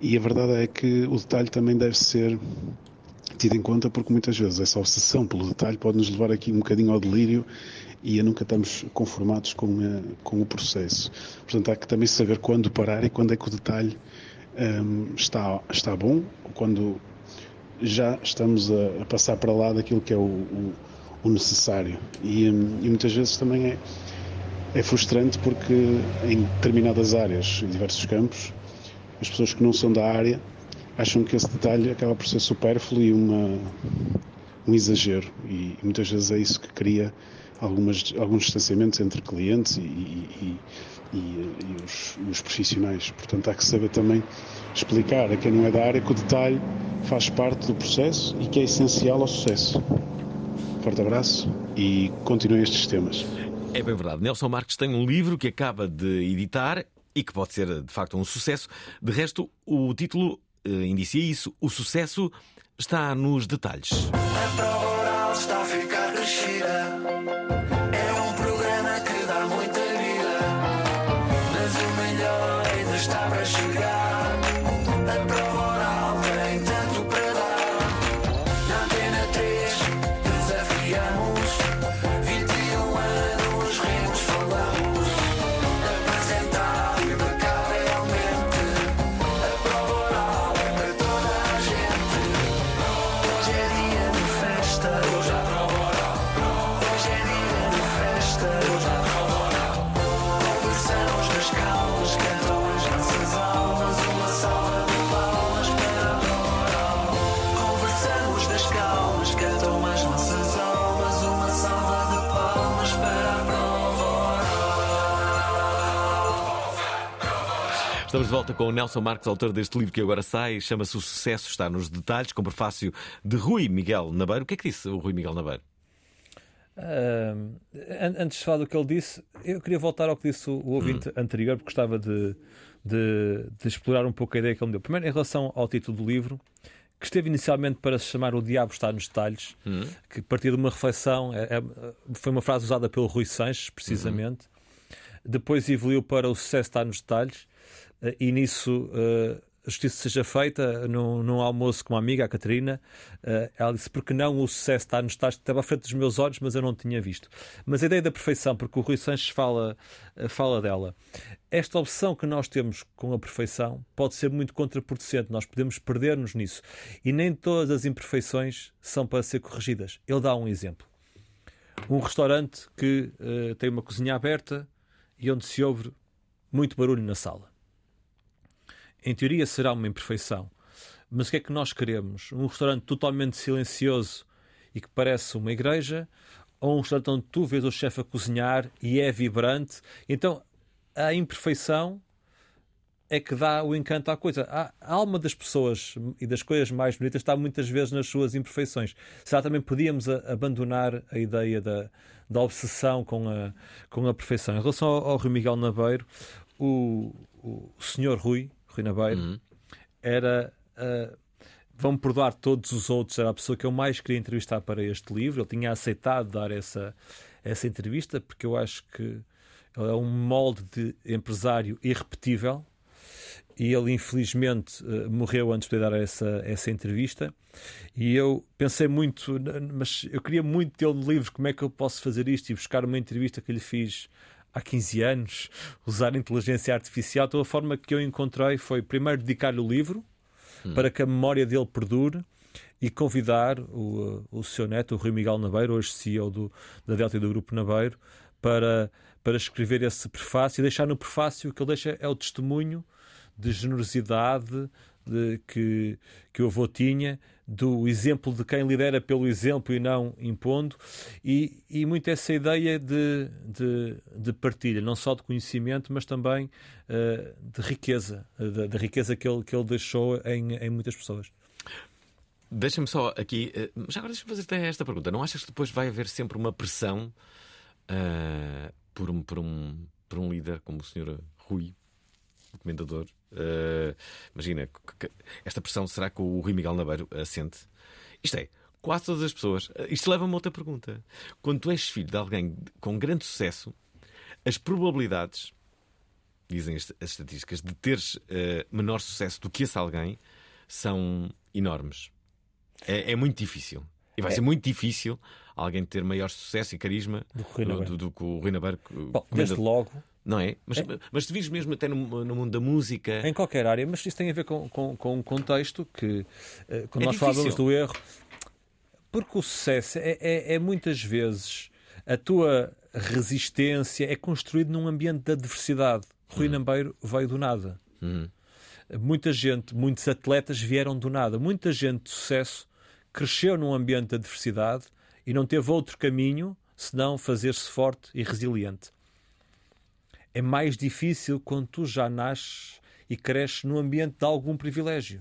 E a verdade é que o detalhe também deve ser tido em conta porque muitas vezes essa obsessão pelo detalhe pode nos levar aqui um bocadinho ao delírio e a nunca estamos conformados com, a, com o processo. Portanto, há que também saber quando parar e quando é que o detalhe um, está, está bom, ou quando já estamos a, a, passar para lá daquilo que é o, o, o necessário. E, um, e, muitas vezes também é, é frustrante porque em determinadas áreas, em diversos campos, as pessoas que não são da área acham que esse detalhe acaba por ser supérfluo e uma, um exagero. E muitas vezes é isso que cria algumas, alguns distanciamentos entre clientes e, e, e, e os, os, profissionais. Portanto, há que saber também explicar a quem não é da área que o detalhe faz parte do processo e que é essencial ao sucesso. Forte abraço e continuem estes temas. É bem verdade. Nelson Marques tem um livro que acaba de editar e que pode ser de facto um sucesso. De resto, o título uh, indicia isso. O sucesso está nos detalhes. Ficar Estamos de volta com o Nelson Marques, autor deste livro que agora sai, chama-se O Sucesso Está nos Detalhes, com prefácio de Rui Miguel Nabeiro. O que é que disse o Rui Miguel Nabeiro? Uh, antes de falar do que ele disse, eu queria voltar ao que disse o, ouvinte anterior, porque gostava de, de, de, explorar um pouco a ideia que ele me deu. Primeiro, em relação ao título do livro, que esteve inicialmente para se chamar O Diabo Está nos Detalhes, Hum. que partia de uma reflexão, é- é- foi uma frase usada pelo Rui Sanches, precisamente. Depois evoluiu para O Sucesso Está nos Detalhes, e nisso. eh, justiça seja feita num, num almoço com uma amiga, a Catarina. eh, ela disse: Porque não o sucesso está nos detalhes, estava à frente dos meus olhos, mas eu não tinha visto. Mas a ideia da perfeição, porque o Rui Sanches fala, eh, fala dela, esta obsessão que nós temos com a perfeição pode ser muito contraproducente, nós podemos perder-nos nisso. E nem todas as imperfeições são para ser corrigidas. Ele dá um exemplo. Um restaurante que eh, tem uma cozinha aberta e onde se ouve muito barulho na sala. Em teoria será uma imperfeição. Mas o que é que nós queremos? Um restaurante totalmente silencioso e que parece uma igreja? Ou um restaurante onde tu vês o chefe a cozinhar e é vibrante? Então, a imperfeição é que dá o encanto à coisa. A alma das pessoas e das coisas mais bonitas está muitas vezes nas suas imperfeições. Será também podíamos abandonar a ideia da, da obsessão com a, com a perfeição. Em relação ao, ao Rui Miguel Nabeiro, o, o senhor Rui, Rui Nabeiro, era. ah, Vão perdoar todos os outros, era a pessoa que eu mais queria entrevistar para este livro. Ele tinha aceitado dar essa, essa entrevista, porque eu acho que ele é um molde de empresário irrepetível e ele infelizmente eh, morreu antes de dar essa, essa entrevista e eu pensei muito mas eu queria muito tê-lo no livro como é que eu posso fazer isto e buscar uma entrevista que lhe fiz há 15 anos usar inteligência artificial. Então a forma que eu encontrei foi primeiro dedicar-lhe o livro para que a memória dele perdure e convidar o, o seu neto, o Rui Miguel Nabeiro, hoje CEO do, da Delta e do Grupo Nabeiro, para, para escrever esse prefácio e deixar no prefácio o que ele deixa é o testemunho de generosidade, de, que, que o avô tinha, do exemplo de quem lidera pelo exemplo e não impondo, e, e muito essa ideia de, de, de partilha, não só de conhecimento, mas também uh, de riqueza, da riqueza que ele, que ele deixou em, em muitas pessoas. Deixa-me só aqui, uh, já agora deixa-me fazer até esta pergunta. Não achas que depois vai haver sempre uma pressão uh, por, um, por, um, por um líder como o Sr. Rui, o comendador, Uh, imagina, esta pressão será que o Rui Miguel Nabeiro assente? Isto é, quase todas as pessoas. Uh, isto leva-me a outra pergunta. Quando tu és filho de alguém com grande sucesso, as probabilidades, dizem as, as estatísticas, de teres uh, menor sucesso do que esse alguém são enormes. É, é muito difícil. E vai é. ser muito difícil alguém ter maior sucesso e carisma do que o Rui Nabeiro. Bom, desde logo, não é? Mas, é. mas te vis mesmo até no, no, mundo da música. Em qualquer área, mas isso tem a ver com, com, com um contexto que, uh, quando é nós difícil. falávamos do erro, porque o sucesso é, é, é, muitas vezes a tua resistência é construído num ambiente de adversidade. Rui hum. Nambeiro veio do nada. Hum. Muita gente, muitos atletas vieram do nada. Muita gente de sucesso cresceu num ambiente de adversidade e não teve outro caminho senão fazer-se forte e resiliente é mais difícil quando tu já nasces e cresces num ambiente de algum privilégio.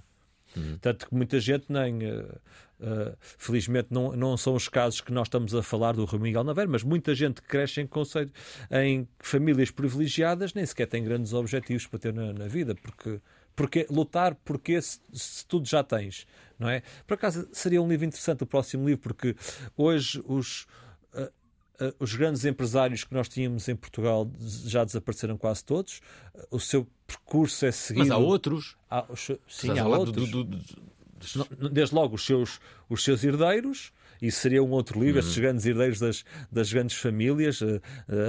Uhum. Tanto que muita gente nem. Uh, uh, felizmente não, não são os casos que nós estamos a falar do Rui Miguel Naveiro, mas muita gente que cresce em conceito em famílias privilegiadas nem sequer tem grandes objetivos para ter na, na vida, porque, porque lutar porque se, se, tudo já tens, não é? Por acaso seria um livro interessante o próximo livro, porque hoje os Uh, os grandes empresários que nós tínhamos em Portugal já desapareceram quase todos. Uh, o seu percurso é seguido. Mas há outros? Há, sim, há outros. Do, do, do... Desde logo os seus, os seus herdeiros. Isso seria um outro livro, uhum. estes grandes herdeiros das, das grandes famílias, uh,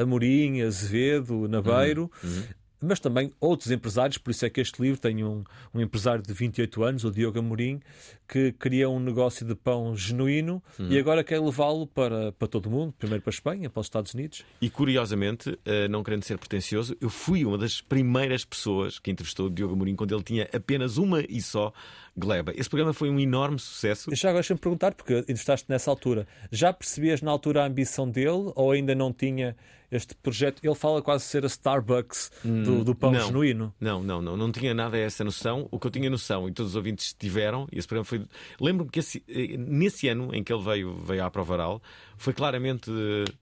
Amorim, Azevedo, Nabeiro. Uhum. Uhum mas também outros empresários, por isso é que este livro tem um, um empresário de 28 anos, o Diogo Amorim, que cria um negócio de pão genuíno e uhum. agora quer levá-lo para, para todo o mundo, primeiro para a Espanha, para os Estados Unidos. E curiosamente, eh, não querendo ser pretencioso, eu fui uma das primeiras pessoas que entrevistou o Diogo Amorim quando ele tinha apenas uma e só Gleba. Esse programa foi um enorme sucesso. Já agora deixa-me perguntar, porque entrevistaste nessa altura, já percebias na altura a ambição dele ou ainda não tinha este projeto? Ele fala quase ser a Starbucks do, hum, do pão não, genuíno. Não, não, não, não tinha nada essa noção. O que eu tinha noção, e todos os ouvintes tiveram, e esse programa foi. Lembro-me que esse, eh, nesse ano em que ele veio, veio à Prova Oral, foi claramente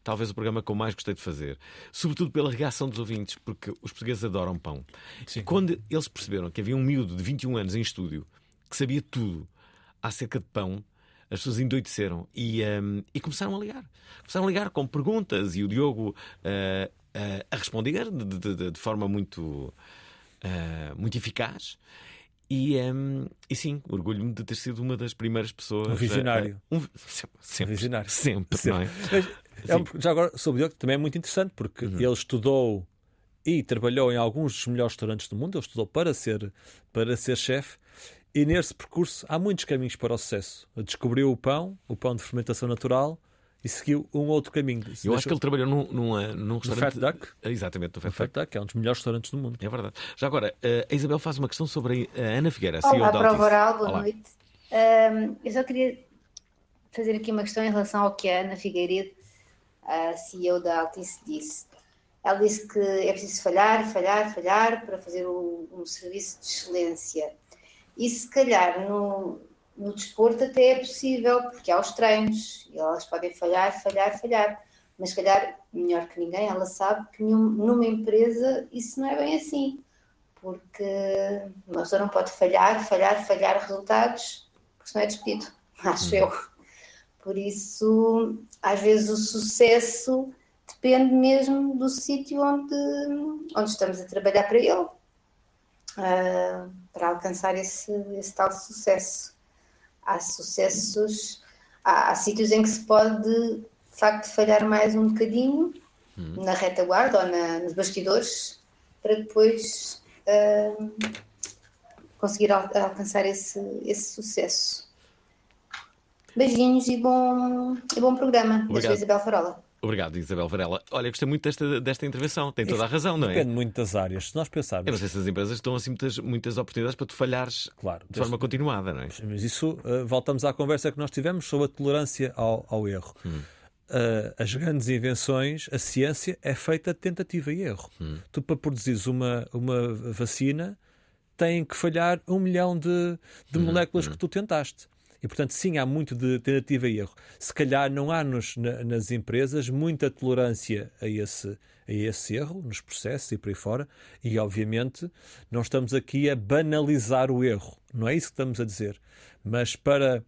talvez o programa que eu mais gostei de fazer. Sobretudo pela reação dos ouvintes, porque os portugueses adoram pão. Sim. E quando eles perceberam que havia um miúdo de 21 anos em estúdio que sabia tudo acerca de pão, as pessoas endoideceram e, um, e começaram a ligar. Começaram a ligar com perguntas e o Diogo uh, uh, a responder de, de, de, forma muito, uh, muito eficaz. E, um, e sim, orgulho-me de ter sido uma das primeiras pessoas. Um visionário. um, sempre, um visionário. Sempre, sempre. não é? É um, já agora, sobre o Diogo, também é muito interessante, porque uhum. ele estudou e trabalhou em alguns dos melhores restaurantes do mundo. Ele estudou para ser, para ser chefe e nesse percurso há muitos caminhos para o sucesso. Descobriu o pão, o pão de fermentação natural, e seguiu um outro caminho. Eu deixou... acho que ele trabalhou num, num, num restaurante. No Fat Duck? Exatamente, no Fat, Fat Duck. é um dos melhores restaurantes do mundo. É verdade. Já agora, eh, a Isabel faz uma questão sobre a Ana Figueira, CEO Olá, da Prova Oral, boa Olá. noite. Um, eu só queria fazer aqui uma questão em relação ao que a Ana Figueiredo, a CEO da Altice, disse. Ela disse que é preciso falhar, falhar, falhar para fazer um, um serviço de excelência. E se calhar no, no desporto até é possível, porque há os treinos e elas podem falhar, falhar, falhar. Mas se calhar, melhor que ninguém, ela sabe que numa empresa isso não é bem assim. Porque uma pessoa não pode falhar, falhar, falhar resultados, porque senão é despedido, <laughs> acho eu. Por isso, às vezes o sucesso depende mesmo do sítio onde, onde estamos a trabalhar para ele uh, para alcançar esse, esse tal sucesso. Há sucessos, há, há, sítios em que se pode de facto falhar mais um bocadinho hum. na retaguarda ou na, nos bastidores para depois uh, conseguir al alcançar esse, esse sucesso. Beijinhos e bom, e bom programa. Obrigado. Isabel Farola. Obrigado, Isabel Varela. Olha, gostei muito desta, desta intervenção. Tem toda a razão, não é? Depende muito das áreas. Se nós pensarmos. Eu não sei se as empresas estão assim muitas, muitas oportunidades para tu falhares claro, de forma continuada, não é? Mas isso, uh, voltamos à conversa que nós tivemos sobre a tolerância ao, ao erro. Hum. Uh, as grandes invenções, a ciência é feita de tentativa e erro. Hum. Tu, para produzires uma, uma vacina, tem que falhar um milhão de, de hum. moléculas hum. que tu tentaste. E, portanto, sim, há muito de tentativa e erro. Se calhar não há nos, na, nas empresas muita tolerância a esse, a esse erro, nos processos e por aí fora, e, obviamente, não estamos aqui a banalizar o erro. Não é isso que estamos a dizer. Mas para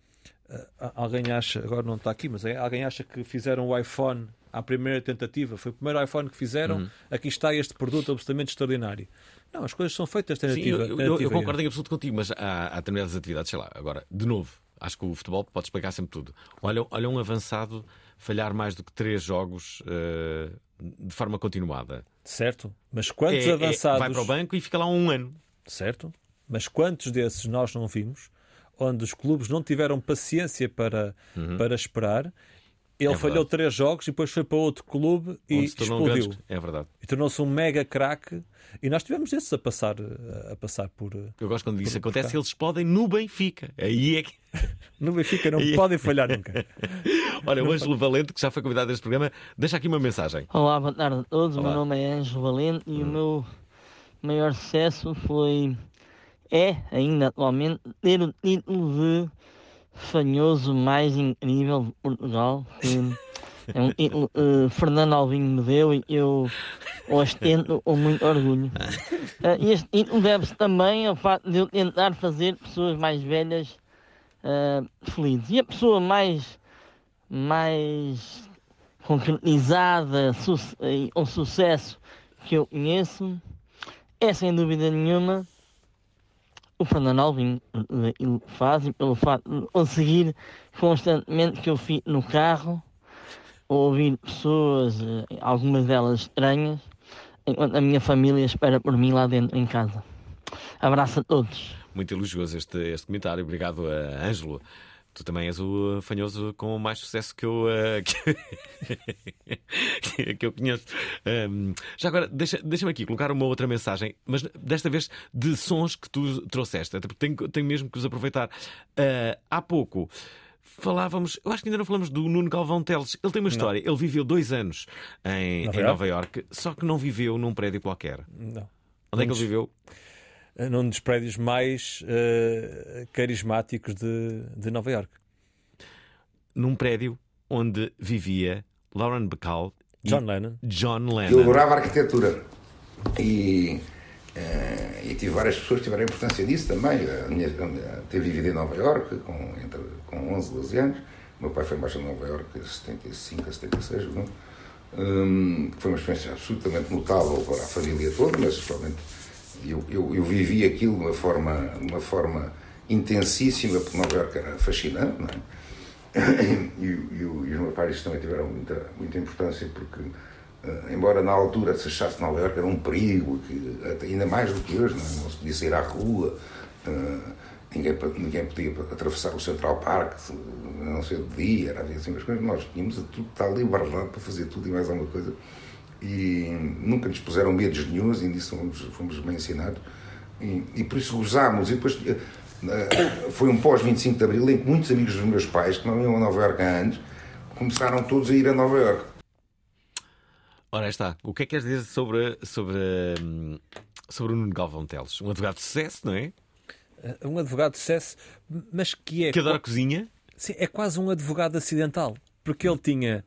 Uh, alguém acha, agora não está aqui, mas é, alguém acha que fizeram o iPhone à primeira tentativa, foi o primeiro iPhone que fizeram, uhum. aqui está este produto absolutamente extraordinário. Não, as coisas são feitas tentativa. Sim, eu, eu, eu concordo em absoluto contigo, mas há, há determinadas atividades, sei lá, agora, de novo, acho que o futebol pode explicar sempre tudo. Olha, olha um avançado falhar mais do que três jogos uh, de forma continuada. Certo, mas quantos é, avançados. É, vai para o banco e fica lá um ano. Certo, mas quantos desses nós não vimos? onde os clubes não tiveram paciência para, uhum. para esperar. Ele é falhou três jogos e depois foi para outro clube e explodiu. É verdade. E tornou-se um mega craque. E nós tivemos esses a passar, a passar por. Eu gosto quando isso acontece, eles explodem no Benfica. Aí é que. <laughs> No Benfica não podem falhar nunca. <laughs> Olha, o Ângelo Valente, que já foi convidado a este programa, deixa aqui uma mensagem. Olá, boa tarde a todos. Olá. O meu nome é Ângelo Valente e hum. o meu maior sucesso foi é ainda atualmente ter o título de fanhoso mais incrível de Portugal. <laughs> é um título que uh, Fernando Alvim me deu e eu ostento com muito orgulho. Uh, este título deve-se também ao facto de eu tentar fazer pessoas mais velhas uh, felizes. E a pessoa mais, mais concretizada su e com sucesso que eu conheço é sem dúvida nenhuma o Fernando Alvim ele faz e pelo facto de conseguir constantemente que eu fique no carro ouvir pessoas, eh, algumas delas estranhas, enquanto a minha família espera por mim lá dentro em casa. Abraço a todos. Muito elogioso este, este comentário. Obrigado a Ângelo. Tu também és o fanhoso com mais sucesso que eu, uh, <laughs> que, que, eu conheço. Um, já agora, deixa-me deixa aqui colocar uma outra mensagem, mas desta vez de sons que tu trouxeste, até porque tenho, tenho mesmo que os aproveitar. Uh, há pouco falávamos, eu acho que ainda não falamos do Nuno Galvão Teles. Ele tem uma história. Não. Ele viveu dois anos em Nova, em Nova York, só que não viveu num prédio qualquer. Não. Onde é que ele viveu? Num dos prédios mais uh, carismáticos de, de Nova York. Num prédio onde vivia Lauren Bacall John Lennon. John Lennon. Eu adorava arquitetura e, uh, e tive várias pessoas que tiveram importância nisso também. A minha, a, ter vivido em Nova York com, entre, com 11, 12 anos. O meu pai foi embaixo de Nova York de 75 a 76. Não? Um, foi uma experiência absolutamente notável para a família toda, mas principalmente eu, eu, eu, vivi aquilo de uma forma, uma forma intensíssima, porque Nova Iorque era fascinante, não é? E, e, e, os meus pais também tiveram muita, muita importância, porque, uh, embora na altura se achasse Nova Iorque era um perigo, que, ainda mais do que hoje, não, é? não se podia sair à rua, uh, ninguém, ninguém podia atravessar o Central Park, a não ser de dia, era assim as coisas, nós tínhamos a total liberdade para fazer tudo e mais alguma coisa e nunca nos puseram medos nenhums e nisso fomos, fomos bem ensinados e, e, por isso gozámos e depois eh, eh, foi um pós 25 de Abril em que muitos amigos dos meus pais que não iam a Nova Iorque há anos começaram todos a ir a Nova Iorque Ora está, o que é que queres dizer sobre, sobre, hum, sobre o Nuno Galvão Teles? Um advogado de sucesso, não é? Eh, um advogado de sucesso, mas que é... Que adora cozinha? Sim, é quase um advogado acidental, porque ele tinha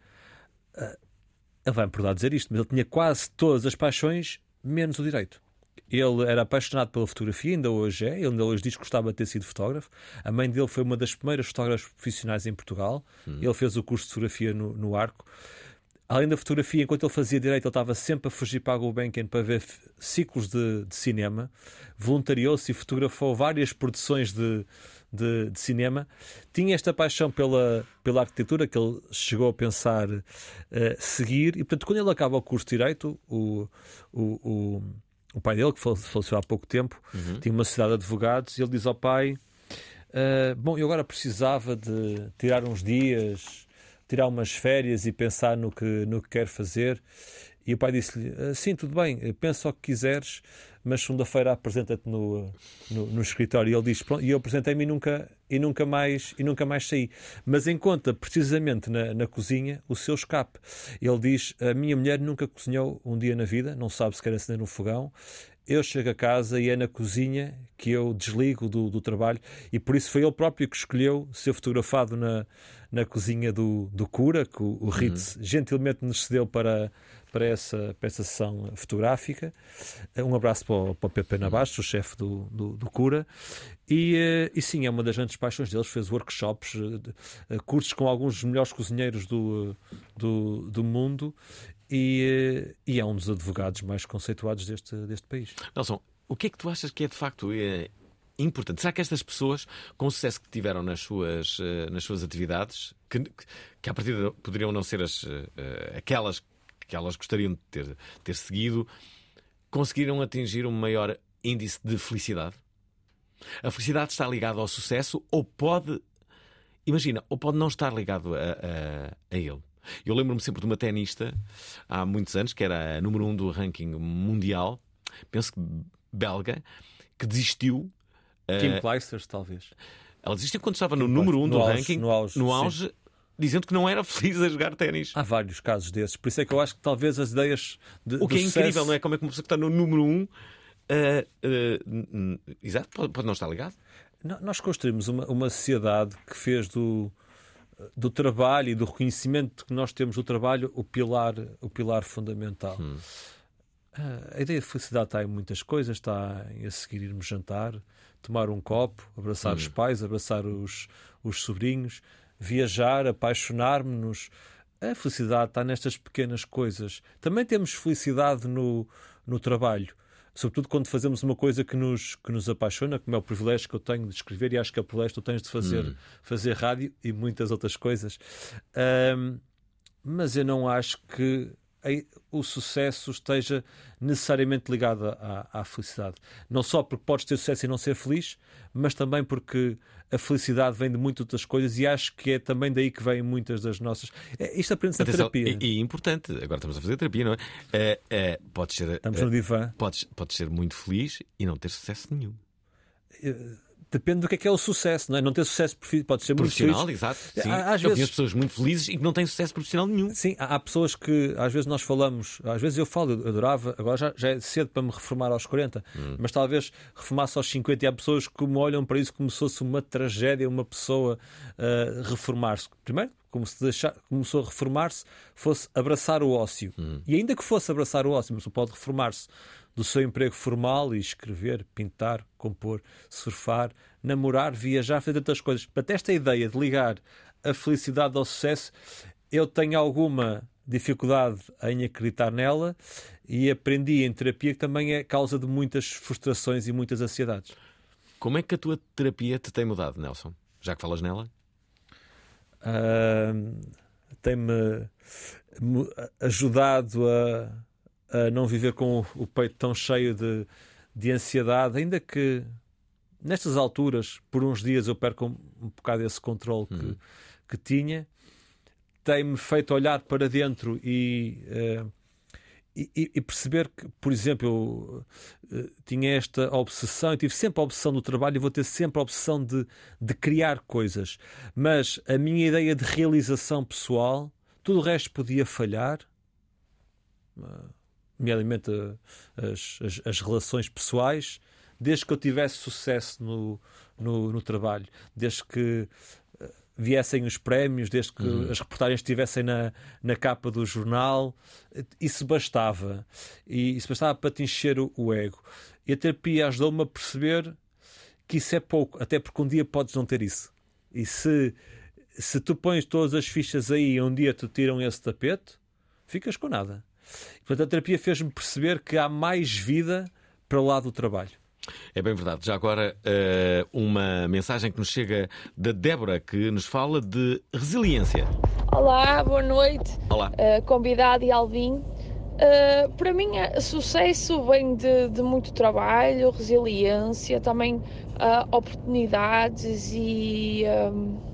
ele vai-me por dizer isto, mas ele tinha quase todas as paixões, menos o direito. Ele era apaixonado pela fotografia, ainda hoje é. Ele ainda hoje diz que gostava de ter sido fotógrafo. A mãe dele foi uma das primeiras fotógrafas profissionais em Portugal. Hum. Ele fez o curso de fotografia no, no Arco. Além da fotografia, enquanto ele fazia direito, ele estava sempre a fugir para a Gulbenkian para ver ciclos de, de cinema. Voluntariou-se e fotografou várias produções de, de, de, cinema, tinha esta paixão pela, pela arquitetura que ele chegou a pensar uh, seguir, e portanto, quando ele acaba o curso de Direito, o, o, o, o pai dele, que faleceu há pouco tempo, uhum. tinha uma sociedade de advogados, e ele diz ao pai: uh, Bom, eu agora precisava de tirar uns dias tirar umas férias e pensar no que, no que quer fazer. E o pai disse-lhe: ah, Sim, tudo bem, pensa o que quiseres, mas segunda-feira apresenta-te no, no, no, escritório. E ele diz: Pronto, e eu apresentei-me e nunca, e, nunca mais, e nunca mais saí. Mas encontra precisamente na, na cozinha o seu escape. Ele diz: A minha mulher nunca cozinhou um dia na vida, não sabe se quer acender no fogão. Eu chego a casa e é na cozinha que eu desligo do, do trabalho, e por isso foi ele próprio que escolheu ser fotografado na, na cozinha do, do cura, que o, o Ritz uhum. gentilmente nos cedeu para para essa, para essa sessão fotográfica. Um abraço para o, para o Pepe Nabastos, o chefe do, do, do, Cura. E, eh, e sim, é uma das grandes paixões deles. Fez workshops, eh, eh, cursos com alguns dos melhores cozinheiros do, do, do mundo. E, e, é um dos advogados mais conceituados deste, deste país. Nelson, o que é que tu achas que é de facto é importante? Será que estas pessoas, com o sucesso que tiveram nas suas, nas suas atividades, que, que a partir poderiam não ser as, aquelas que elas gostariam de ter, ter seguido, conseguiram atingir um maior índice de felicidade? A felicidade está ligada ao sucesso ou pode, imagina, ou pode não estar ligado a, a, a ele? Eu lembro-me sempre de uma tenista há muitos anos, que era a número um do ranking mundial, penso que belga, que desistiu. Kim uh, Clijsters, talvez. Ela desistiu quando estava no número um no do auge, ranking, no auge, no auge dizendo que não era feliz a jogar ténis. Há vários casos desses, por isso é que eu acho que talvez as ideias. De, o que é sucesso... incrível, não é? Como é que uma pessoa que está no número um. Uh, uh, exato, pode, pode, não estar ligado. Nós construímos uma, uma sociedade que fez do, do trabalho e do reconhecimento que nós temos do trabalho o pilar, o pilar fundamental. Hum. Uh, a ideia de felicidade está em muitas coisas, está em a seguir irmos jantar, tomar um copo, abraçar hum. os pais, abraçar os, os sobrinhos, viajar, apaixonar-nos. A felicidade está nestas pequenas coisas. Também temos felicidade no, no trabalho. Sobretudo quando fazemos uma coisa que nos, que nos apaixona, como é o privilégio que eu tenho de escrever, e acho que é o privilégio que tu tens de fazer, hum. fazer rádio e muitas outras coisas. Um, mas eu não acho que o sucesso esteja necessariamente ligado à, à, felicidade. Não só porque podes ter sucesso e não ser feliz, mas também porque a felicidade vem de muitas outras coisas e acho que é também daí que vêm muitas das nossas. É, isto aprende-se na terapia. E, e, importante, agora estamos a fazer terapia, não é? é, é podes ser, estamos no divã. Podes, podes ser muito feliz e não ter sucesso nenhum. É, depende do que é que é o sucesso, não é? Não ter sucesso pode ser profissional, muito exato. Sim. Às eu vezes... conheço pessoas muito felizes e que não têm sucesso profissional nenhum. Sim, há, pessoas que às vezes nós falamos, às vezes eu falo, eu adorava, agora já, já é cedo para me reformar aos 40, hum. mas talvez reformasse aos 50 e há pessoas que me olham para isso como se fosse uma tragédia, uma pessoa uh, reformar-se. Primeiro, como se deixar, começou a reformar-se, fosse abraçar o ócio. Hum. E ainda que fosse abraçar o ócio, mas pode reformar-se do seu emprego formal e escrever, pintar, compor, surfar, namorar, viajar, fazer tantas coisas. Portanto, esta ideia de ligar a felicidade ao sucesso, eu tenho alguma dificuldade em acreditar nela e aprendi em terapia que também é causa de muitas frustrações e muitas ansiedades. Como é que a tua terapia te tem mudado, Nelson? Já que falas nela? Uh, tem-me ajudado a a não viver com o peito tão cheio de, de ansiedade, ainda que nestas alturas, por uns dias, eu perco um, bocado esse controle que, uhum. que tinha, tem-me feito olhar para dentro e, uh, e, e, perceber que, por exemplo, eu uh, tinha esta obsessão, eu tive sempre a obsessão do trabalho e vou ter sempre a obsessão de, de criar coisas, mas a minha ideia de realização pessoal, tudo o resto podia falhar. Uh, nomeadamente as, as, as, relações pessoais, desde que eu tivesse sucesso no, no, no trabalho, desde que eh, viessem os prémios, desde que uhum. as reportagens estivessem na, na capa do jornal, isso bastava. E isso bastava para te encher o, o ego. E a terapia ajudou-me a perceber que isso é pouco, até porque um dia podes não ter isso. E se, se tu pões todas as fichas aí e um dia te tiram esse tapete, ficas com nada. Portanto, a terapia fez-me perceber que há mais vida para o lado do trabalho. É bem verdade. Já agora, eh, uma mensagem que nos chega da Débora, que nos fala de resiliência. Olá, boa noite. Olá. Uh, convidado e Alvin. Uh, para mim, sucesso vem de, de, muito trabalho, resiliência, também uh, oportunidades e, um,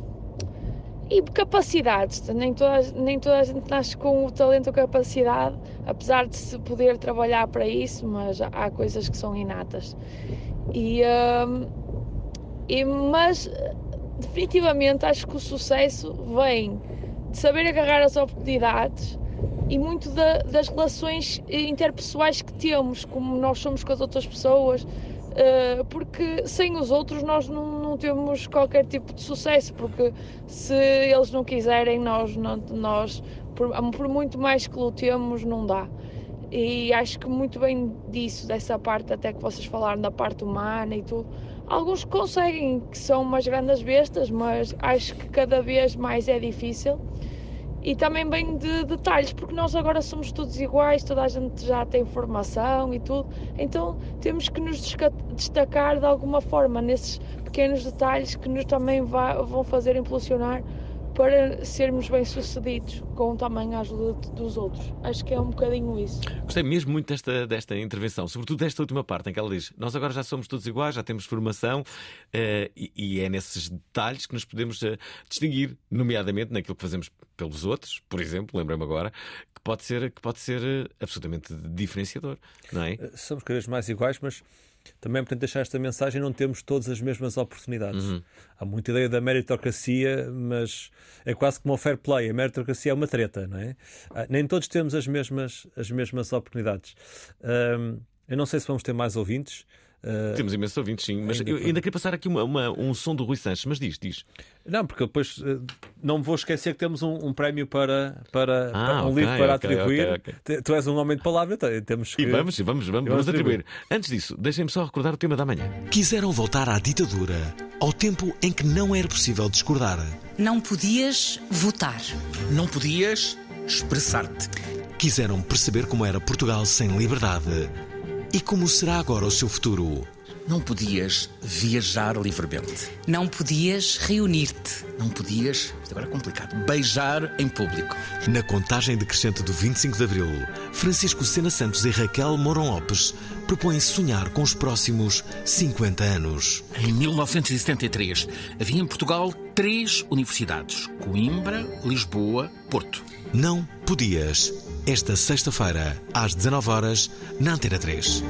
e capacidades. Nem toda, nem toda a gente nasce com o talento ou capacidade, apesar de se poder trabalhar para isso, mas há coisas que são inatas. E, um, e, mas definitivamente acho que o sucesso vem de saber agarrar as oportunidades e muito da, das relações interpessoais que temos, como nós somos com as outras pessoas, porque sem os outros nós não, não, temos qualquer tipo de sucesso, porque se eles não quiserem, nós, não, nós por, por muito mais que lutemos, não dá. E acho que muito bem disso, dessa parte até que vocês falaram da parte humana e tudo. Alguns conseguem, que são umas grandes bestas, mas acho que cada vez mais é difícil e também bem de detalhes, porque nós agora somos todos iguais, toda a gente já tem formação e tudo, então temos que nos destacar de alguma forma nesses pequenos detalhes que nos também vão fazer impulsionar para sermos bem-sucedidos com também a ajuda dos outros. Acho que é um bocadinho isso. Gostei mesmo muito desta, desta intervenção, sobretudo desta última parte em que ela diz: Nós agora já somos todos iguais, já temos formação uh, e, e, é nesses detalhes que nos podemos uh, distinguir, nomeadamente naquilo que fazemos pelos outros, por exemplo, lembrei-me agora, que pode ser, que pode ser uh, absolutamente diferenciador, não é? Somos cada vez mais iguais, mas também para deixar esta mensagem, não temos todas as mesmas oportunidades. Uhum. Há muita ideia da meritocracia, mas é quase como o fair play. A meritocracia é uma treta, não é? Ah, nem todos temos as mesmas, as mesmas oportunidades. Um, eu não sei se vamos ter mais ouvintes. Uh, Temos imensos ouvintes, sim, mas ainda eu ainda queria passar aqui uma, uma, um som do Rui Sanches, mas diz, diz. Não, porque depois uh, não me vou esquecer que temos um, um prémio para, para, ah, para um okay, livro para okay, atribuir. Okay, tu és um homem de palavra, temos que. E vamos, vamos, vamos, vamos atribuir. Antes disso, deixem-me só recordar o tema da manhã. Quiseram voltar à ditadura, ao tempo em que não era possível discordar. Não podias votar. Não podias expressar-te. Quiseram perceber como era Portugal sem liberdade e como será agora o seu futuro? Não podias viajar livremente. Não podias reunir-te. Não podias, agora é complicado, beijar em público. Na contagem decrescente do 25 de Abril, Francisco Sena Santos e Raquel Moron Lopes propõem sonhar com os próximos 50 anos. Em 1973, havia em Portugal três universidades: Coimbra, Lisboa, Porto. Não podias esta sexta-feira, às 19 horas na Antena 3.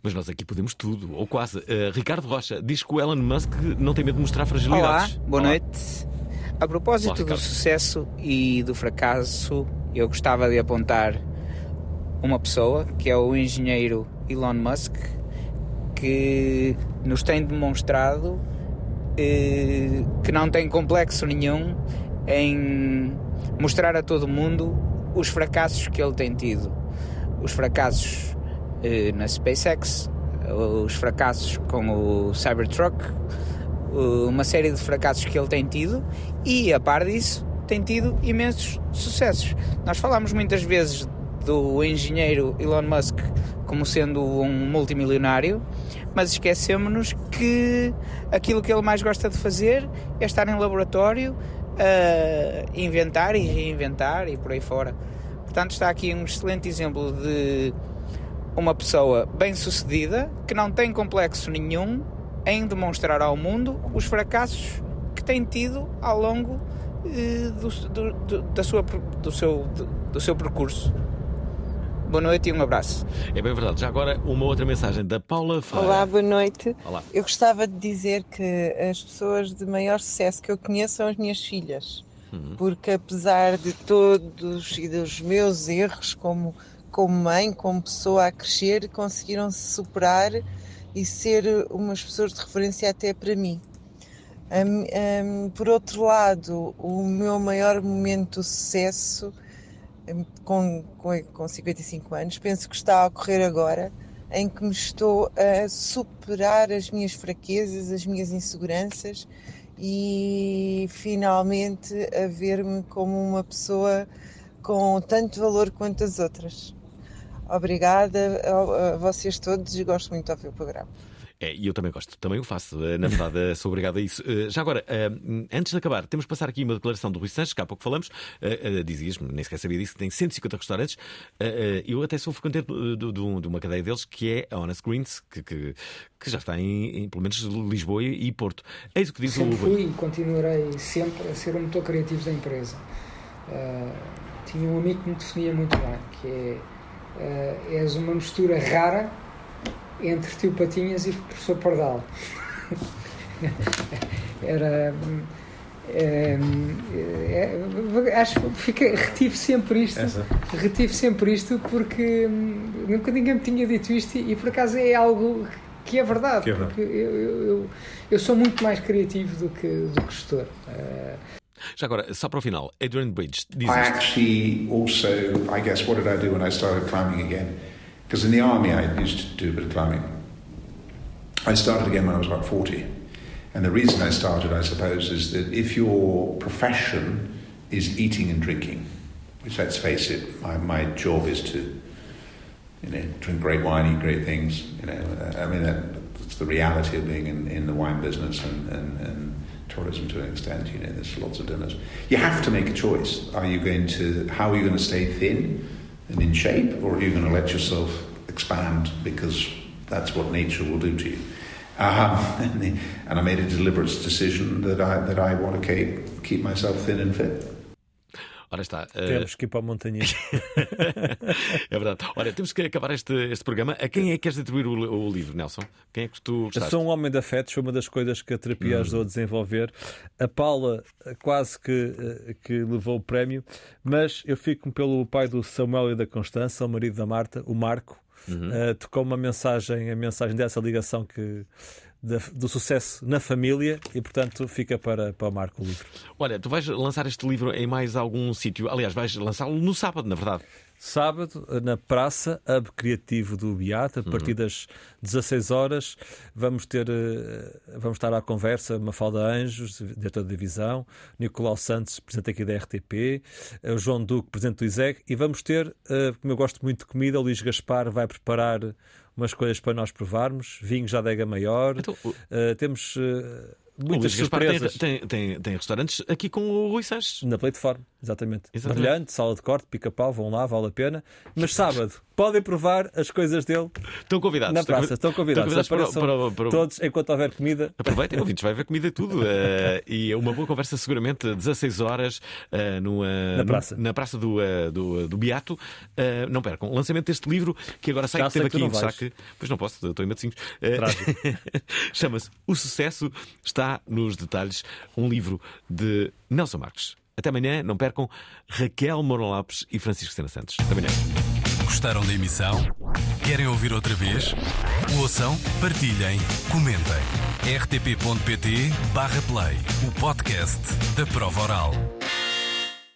Mas nós aqui podemos tudo, ou quase. Uh, Ricardo Rocha diz que o Elon Musk não tem medo de mostrar fragilidades. Olá, boa Olá. noite. A propósito Olá, do sucesso e do fracasso, eu gostava de apontar uma pessoa, que é o engenheiro Elon Musk, que nos tem demonstrado eh, que não tem complexo nenhum em mostrar a todo mundo os fracassos que ele tem tido. Os fracassos eh, na SpaceX, os fracassos com o Cybertruck, uma série de fracassos que ele tem tido e, a par disso, tem tido imensos sucessos. Nós falamos muitas vezes do engenheiro Elon Musk como sendo um multimilionário, mas esquecemos-nos que aquilo que ele mais gosta de fazer é estar em laboratório, uh, inventar e reinventar e por aí fora. Portanto, está aqui um excelente exemplo de uma pessoa bem-sucedida que não tem complexo nenhum em demonstrar ao mundo os fracassos que tem tido ao longo uh, do, do, do, da sua, do, seu, do, do seu percurso. Boa noite e um abraço. É bem verdade. Já agora, uma outra mensagem da Paula Feira. Olá, boa noite. Olá. Eu gostava de dizer que as pessoas de maior sucesso que eu conheço são as minhas filhas. Uhum. Porque apesar de todos e dos meus erros como, como mãe, como pessoa a crescer, conseguiram se superar e ser umas pessoas de referência até para mim. Um, um, por outro lado, o meu maior momento de sucesso com, com, com 55 anos, penso que está a ocorrer agora, em que me estou a superar as minhas fraquezas, as minhas inseguranças e finalmente a ver-me como uma pessoa com tanto valor quanto as outras. Obrigada a, vocês todos e gosto muito de ouvir o programa. É, e eu também gosto, também o faço. Eh, na verdade, sou obrigado a isso. Eh, já agora, eh, antes de acabar, temos que passar aqui uma declaração do Rui Sanches, que há pouco falamos. Dizias-me, nem sequer sabia disso, que tem 150 restaurantes. Eu até sou frequentante de uma cadeia deles, que é a Honest Greens, que, que, que já está em, em, pelo menos, Lisboa e Porto. Eis o que diz sempre o fui e continuarei sempre a ser o motor criativo da empresa. Uh, tinha um amigo que me definia muito bem, que é uh, és uma mistura rara entre Tio Patinhas e Professor Pardal. <laughs> Era. É, é, acho que fica, retive sempre isto Essa. retive sempre isto porque hum, nunca ninguém me tinha dito isto e, e por acaso é algo que é verdade, que é verdade. porque eu, eu, eu, sou muito mais criativo do que, do que gestor já agora, só para o final, Adrian Bridge diz I actually also, I guess, what did I do when I started climbing again? Because in the army I used to do a bit of climbing. I started again when I was about 40. And the reason I started, I suppose, is that if your profession is eating and drinking, which let's face it, my, my job is to you know, drink great wine, eat great things. You know, I mean, that, that's the reality of being in, in the wine business and, and, and tourism to an extent. You know, there's lots of dinners. You have to make a choice. Are you going to, how are you going to stay thin and in shape, or are you going to let yourself expand because that's what nature will do to you? <laughs> Um, and I made a deliberate decision that I, that I want to keep, keep myself thin and fit. Ora está. Uh... Temos que ir para a montanha. <laughs> é verdade. Ora, temos que acabar este, este programa. A quem é que queres atribuir o, o livro, Nelson? Quem é que tu gostaste? Eu sou um homem de afetos, foi uma das coisas que a terapia hum. ajudou a desenvolver. A Paula quase que, eh, que levou o prémio, mas eu fico pelo pai do Samuel e da Constança, o marido da Marta, o Marco. Uhum. Uh, tocou uma mensagem, a mensagem dessa ligação que do sucesso na família e, portanto, fica para, para o Marco o livro. Olha, tu vais lançar este livro em mais algum sítio? Aliás, vais lançá-lo no sábado, na verdade. Sábado, na Praça Hub Criativo do Beato, a uhum. partir das 16 horas, vamos ter eh, vamos estar à conversa Mafalda Anjos, diretor da divisão, Nicolau Santos, presidente aqui da RTP, eh, o João Duque, presidente do ISEG, e vamos ter, eh, como eu gosto muito de comida, o Luís Gaspar vai preparar umas coisas para nós provarmos, vinho já adega maior. Então, uh, temos uh, muitas surpresas. Tem, tem, tem, restaurantes aqui com o Rui Sanches. Na plataforma, exatamente. exatamente. Brilhante, sala de corte, pica-pau, vão lá, vale a pena. Mas sábado, podem provar as coisas dele. Estão convidados. Na praça, estão convidados. Estão convidados para, para, para, todos enquanto houver comida. Aproveitem, ouvintes, vai haver comida e tudo. Uh, <laughs> e é uma boa conversa, seguramente, 16 horas uh, no, uh, na praça, no, na praça do, do, do Beato. não percam. O lançamento deste livro, que agora sai, que teve aqui em saque. Pois não posso, estou em Matosinhos. <laughs> Chama-se O Sucesso Está nos Detalhes, um livro de Nelson Marques. Até amanhã, não percam Raquel Moron Lopes e Francisco Sena Santos. Até amanhã. Gostaram da emissão? Querem ouvir outra vez? Ouçam, partilhem, comentem. rtp.pt/play o podcast da prova oral.